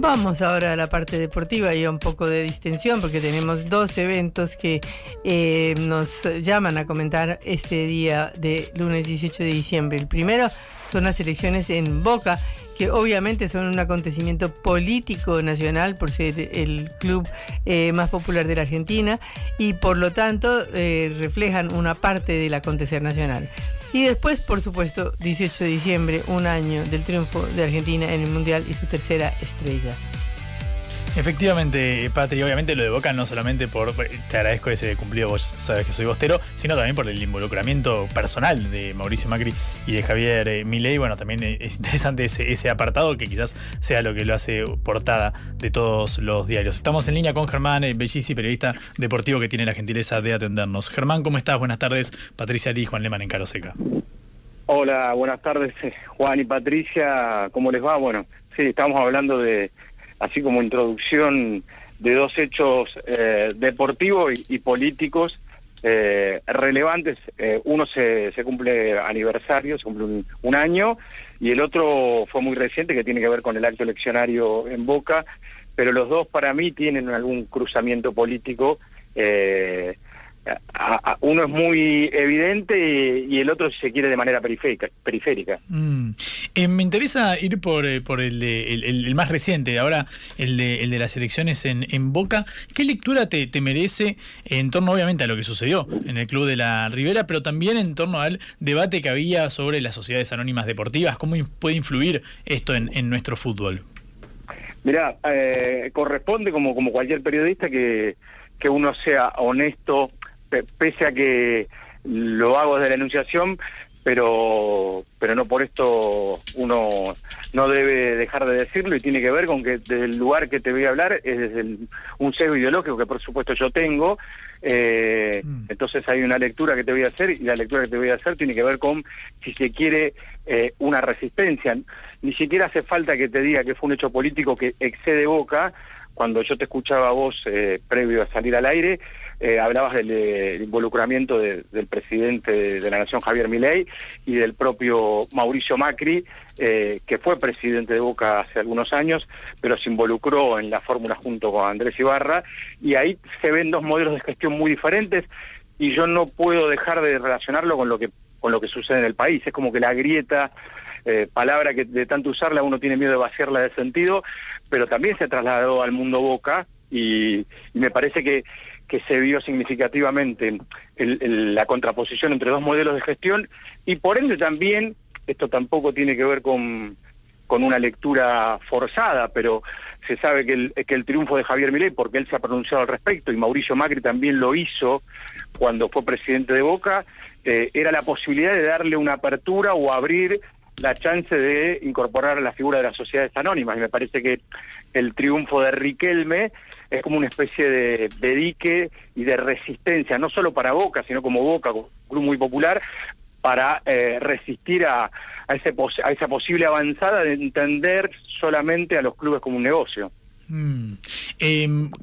Vamos ahora a la parte deportiva y a un poco de distensión porque tenemos dos eventos que eh, nos llaman a comentar este día de lunes 18 de diciembre. El primero son las elecciones en Boca que obviamente son un acontecimiento político nacional por ser el club eh, más popular de la Argentina y por lo tanto eh, reflejan una parte del acontecer nacional. Y después, por supuesto, 18 de diciembre, un año del triunfo de Argentina en el Mundial y su tercera estrella. Efectivamente, Patri, obviamente lo de Boca no solamente por, te agradezco ese cumplido, vos sabes que soy bostero, sino también por el involucramiento personal de Mauricio Macri y de Javier eh, Milei. Bueno, también es interesante ese, apartado que quizás sea lo que lo hace portada de todos los diarios. Estamos en línea con Germán eh, Bellisi, periodista deportivo que tiene la gentileza de atendernos. Germán, ¿cómo estás? Buenas tardes. Patricia Lee Juan Leman en Caroseca. Hola, buenas tardes eh, Juan y Patricia, ¿cómo les va? Bueno, sí, estamos hablando de así como introducción de dos hechos eh, deportivos y, políticos eh, relevantes. Eh, uno se, se, cumple aniversario, se cumple un, año, y el otro fue muy reciente, que tiene que ver con el acto eleccionario en Boca, pero los dos para mí tienen algún cruzamiento político uno es muy evidente y, el otro, si se quiere, de manera periférica. periférica. Mm. Eh, me interesa ir por, eh, por el, el, más reciente, ahora el de, el de las elecciones en, en Boca. ¿Qué lectura te, te, merece en torno, obviamente, a lo que sucedió en el Club de la Ribera, pero también en torno al debate que había sobre las sociedades anónimas deportivas? ¿Cómo puede influir esto en, en nuestro fútbol? Mirá, eh, corresponde como, como cualquier periodista que, que uno sea honesto pese a que lo hago desde la enunciación, pero, pero no por esto uno no debe dejar de decirlo y tiene que ver con que desde el lugar que te voy a hablar es desde un sesgo ideológico que por supuesto yo tengo, eh, mm. entonces hay una lectura que te voy a hacer y la lectura que te voy a hacer tiene que ver con si se quiere eh, una resistencia. Ni siquiera hace falta que te diga que fue un hecho político que excede boca, cuando yo te escuchaba a vos eh, previo a salir al aire, eh, hablabas del, involucramiento del presidente de, la Nación, Javier Milei, y del propio Mauricio Macri, eh, que fue presidente de Boca hace algunos años, pero se involucró en la fórmula junto con Andrés Ibarra, y ahí se ven dos modelos de gestión muy diferentes, y yo no puedo dejar de relacionarlo con lo que, con lo que sucede en el país. Es como que la grieta eh, palabra que de tanto usarla uno tiene miedo de vaciarla de sentido, pero también se trasladó al mundo Boca y, me parece que, que, se vio significativamente la contraposición entre dos modelos de gestión y por ende también, esto tampoco tiene que ver con, con una lectura forzada, pero se sabe que el, que el triunfo de Javier Milei, porque él se ha pronunciado al respecto, y Mauricio Macri también lo hizo cuando fue presidente de Boca, eh, era la posibilidad de darle una apertura o abrir la chance de incorporar la figura de las sociedades anónimas. Y me parece que el triunfo de Riquelme es como una especie de, de dique y de resistencia, no solo para Boca, sino como Boca, un club muy popular, para eh, resistir a, a esa posible avanzada de entender solamente a los clubes como un negocio. Mm.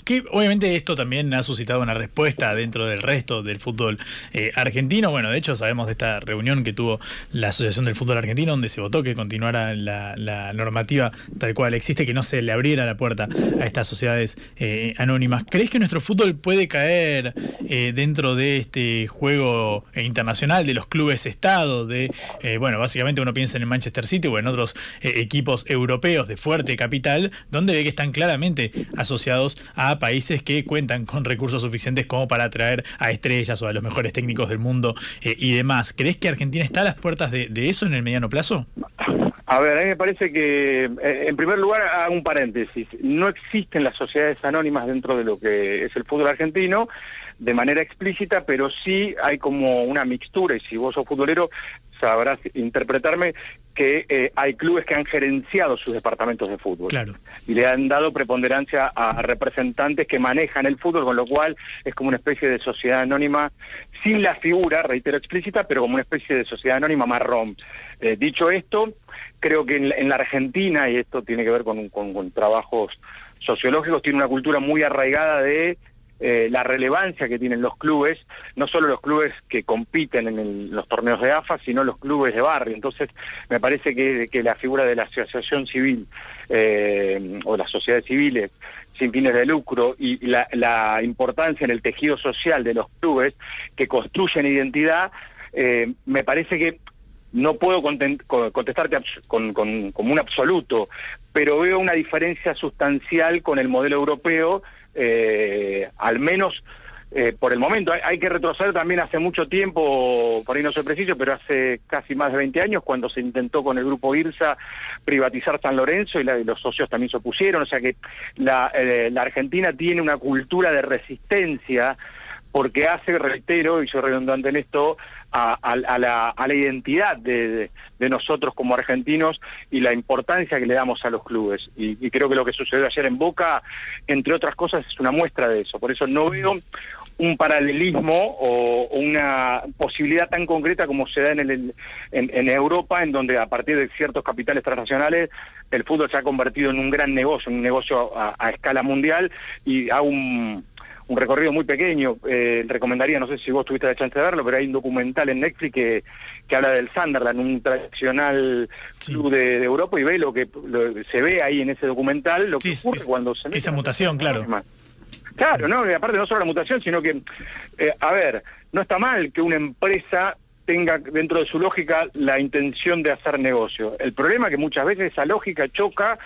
Que obviamente esto también ha suscitado una respuesta dentro del resto del fútbol eh, argentino. Bueno, de hecho sabemos de esta reunión que tuvo la Asociación del Fútbol Argentino donde se votó que continuara la, normativa tal cual existe, que no se le abriera la puerta a estas sociedades eh, anónimas. ¿Crees que nuestro fútbol puede caer eh, dentro de este juego internacional de los clubes Estado? De, bueno, básicamente uno piensa en el Manchester City o en otros equipos europeos de fuerte capital, donde ve que están asociados a países que cuentan con recursos suficientes como para atraer a estrellas o a los mejores técnicos del mundo eh, y demás. ¿Crees que Argentina está a las puertas de, de eso en el mediano plazo? A ver, a mí me parece que, eh, en primer lugar, hago un paréntesis. No existen las sociedades anónimas dentro de lo que es el fútbol argentino de manera explícita, pero sí hay como una mixtura, y si vos sos futbolero sabrás interpretarme, que eh, hay clubes que han gerenciado sus departamentos de fútbol. Claro. y le han dado preponderancia a representantes que manejan el fútbol, con lo cual es como una especie de sociedad anónima sin la figura, reitero explícita, pero como una especie de sociedad anónima marrón. Eh, dicho esto, creo que en, la- en la Argentina, y esto tiene que ver con, con- con trabajos sociológicos, tiene una cultura muy arraigada de eh, la relevancia que tienen los clubes, no solo los clubes que compiten en los torneos de AFA, sino los clubes de barrio. Entonces, me parece que, que la figura de la asociación civil eh, o las sociedades civiles sin fines de lucro y la, importancia en el tejido social de los clubes que construyen identidad, eh, me parece que no puedo contestarte con, con- como un absoluto, pero veo una diferencia sustancial con el modelo europeo, eh, al menos eh, por el momento. Hay, que retroceder también hace mucho tiempo, por ahí no soy preciso, pero hace casi más de 20 años, cuando se intentó con el grupo IRSA privatizar San Lorenzo y, los socios también se opusieron. O sea que la, eh, la Argentina tiene una cultura de resistencia porque hace, reitero, y soy redundante en esto, a, la, a la identidad de, nosotros como argentinos y la importancia que le damos a los clubes. Y, creo que lo que sucedió ayer en Boca, entre otras cosas, es una muestra de eso. Por eso no veo un paralelismo o, una posibilidad tan concreta como se da en, el, en, Europa, en donde a partir de ciertos capitales transnacionales el fútbol se ha convertido en un gran negocio, un negocio a, a escala mundial y a un, un recorrido muy pequeño. Eh, recomendaría, no sé si vos tuviste la chance de verlo, pero hay un documental en Netflix que, que habla del Sunderland, un tradicional club de, de Europa, y ve lo que lo- se ve ahí en ese documental, lo que ocurre cuando se Esa mutación, claro. Claro, no, y aparte no solo la mutación, sino que, eh, a ver, no está mal que una empresa tenga dentro de su lógica la intención de hacer negocio. El problema es que muchas veces esa lógica choca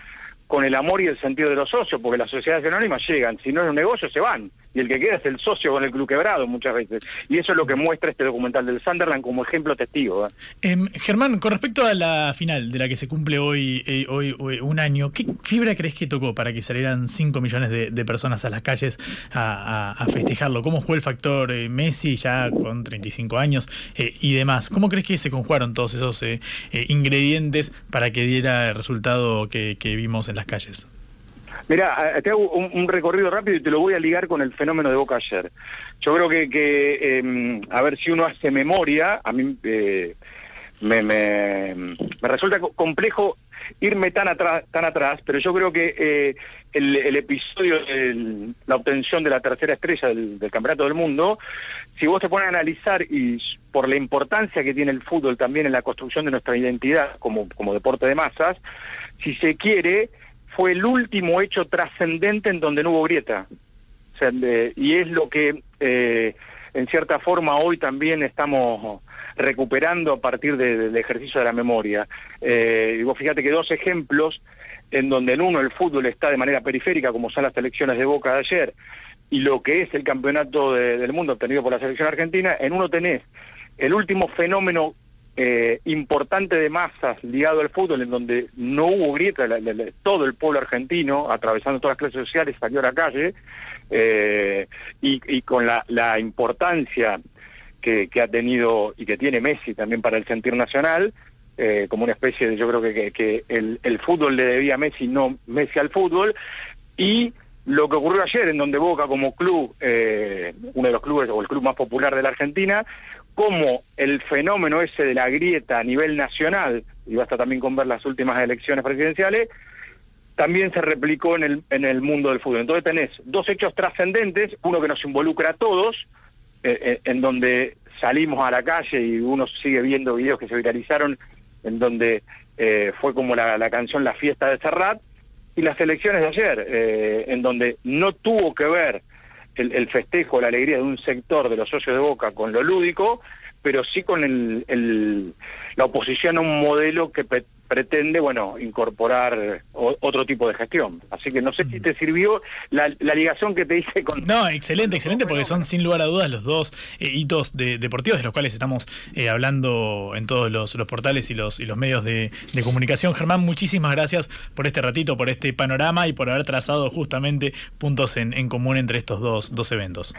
con el amor y el sentido de los socios, porque las sociedades anónimas llegan, si no es un negocio se van, y el que queda es el socio con el club quebrado muchas veces. Y eso es lo que muestra este documental del Sunderland como ejemplo testigo. ¿eh? Em, Germán, con respecto a la final de la que se cumple hoy, eh, hoy, hoy un año, ¿qué fibra crees que tocó para que salieran 5 millones de, personas a las calles a, festejarlo? ¿Cómo jugó el factor eh, Messi ya con 35 años eh, y demás? ¿Cómo crees que se conjugaron todos esos eh, ingredientes para que diera el resultado que vimos en las calles? Mira, te hago un, recorrido rápido y te lo voy a ligar con el fenómeno de Boca ayer. Yo creo que, que, eh, a ver si uno hace memoria, a mí eh, me, me- resulta co- complejo irme tan atrás, tan atrás, pero yo creo que eh, el, episodio de la obtención de la tercera estrella del, del Campeonato del Mundo, si vos te pones a analizar y por la importancia que tiene el fútbol también en la construcción de nuestra identidad como, como deporte de masas, si se quiere, fue el último hecho trascendente en donde no hubo grieta. Y es lo que eh, en cierta forma hoy también estamos recuperando a partir de- del ejercicio de la memoria. Eh, y fíjate que dos ejemplos en donde en uno el fútbol está de manera periférica, como son las elecciones de Boca de ayer, y lo que es el campeonato de- del mundo obtenido por la selección argentina, en uno tenés el último fenómeno eh, importante de masas ligado al fútbol, en donde no hubo grieta, todo el pueblo argentino, atravesando todas las clases sociales, salió a la calle, eh, y, con la, importancia que, ha tenido y que tiene Messi también para el sentir nacional, eh, como una especie de, yo creo que, el, el fútbol le debía a Messi, no Messi al fútbol, y lo que ocurrió ayer, en donde Boca como club, uno de los clubes o el club más popular de la Argentina, como el fenómeno ese de la grieta a nivel nacional, y basta también con ver las últimas elecciones presidenciales, también se replicó en el, en el mundo del fútbol. Entonces tenés dos hechos trascendentes, uno que nos involucra a todos, eh, eh, en donde salimos a la calle y uno sigue viendo videos que se viralizaron, en donde eh, fue como la, la canción La fiesta de Serrat, y las elecciones de ayer, en donde no tuvo que ver el, el festejo, la alegría de un sector de los socios de Boca con lo lúdico, pero sí con el, el- la oposición a un modelo que pretende, bueno, incorporar otro tipo de gestión. Así que no sé si te sirvió la, la ligación que te hice con... No, excelente, excelente, porque son sin lugar a dudas los dos eh, hitos de- deportivos de los cuales estamos eh, hablando en todos los, portales y los, y los medios de, de comunicación. Germán, muchísimas gracias por este ratito, por este panorama y por haber trazado justamente puntos en, en común entre estos dos, dos eventos.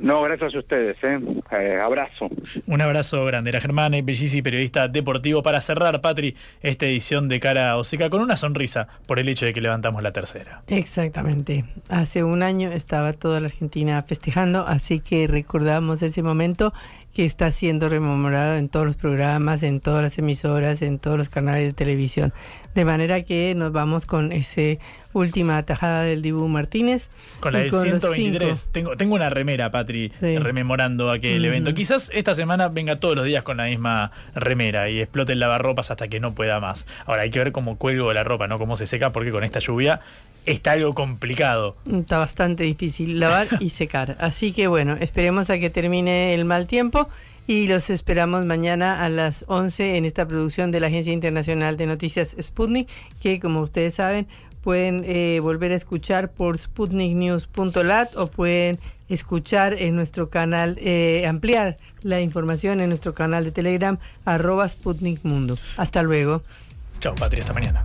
No, gracias a ustedes, ¿eh? Eh, abrazo. Un abrazo grande. Era Germán Bellisi, periodista deportivo, para cerrar, Patri, esta edición de Cara Oseca con una sonrisa por el hecho de que levantamos la tercera. Exactamente. Hace un año estaba toda la Argentina festejando, así que recordamos ese momento que está siendo rememorado en todos los programas, en todas las emisoras, en todos los canales de televisión. De manera que nos vamos con ese última tajada del Dibu Martínez. Con la del los 123. cinco. Tengo, tengo una remera, Patri, Sí. rememorando aquel Mm. evento. Quizás esta semana venga todos los días con la misma remera y explote el lavarropas hasta que no pueda más. Ahora hay que ver cómo cuelgo la ropa, ¿no? Cómo se seca, porque con esta lluvia está algo complicado. Está bastante difícil lavar y secar. Así que bueno, esperemos a que termine el mal tiempo y los esperamos mañana a las 11 en esta producción de la Agencia Internacional de Noticias Sputnik, que como ustedes saben pueden eh, volver a escuchar por sputniknews.lat o pueden escuchar en nuestro canal, eh, ampliar la información en nuestro canal de Telegram, arroba Sputnik Mundo. Hasta luego. Chao, Patri, hasta mañana.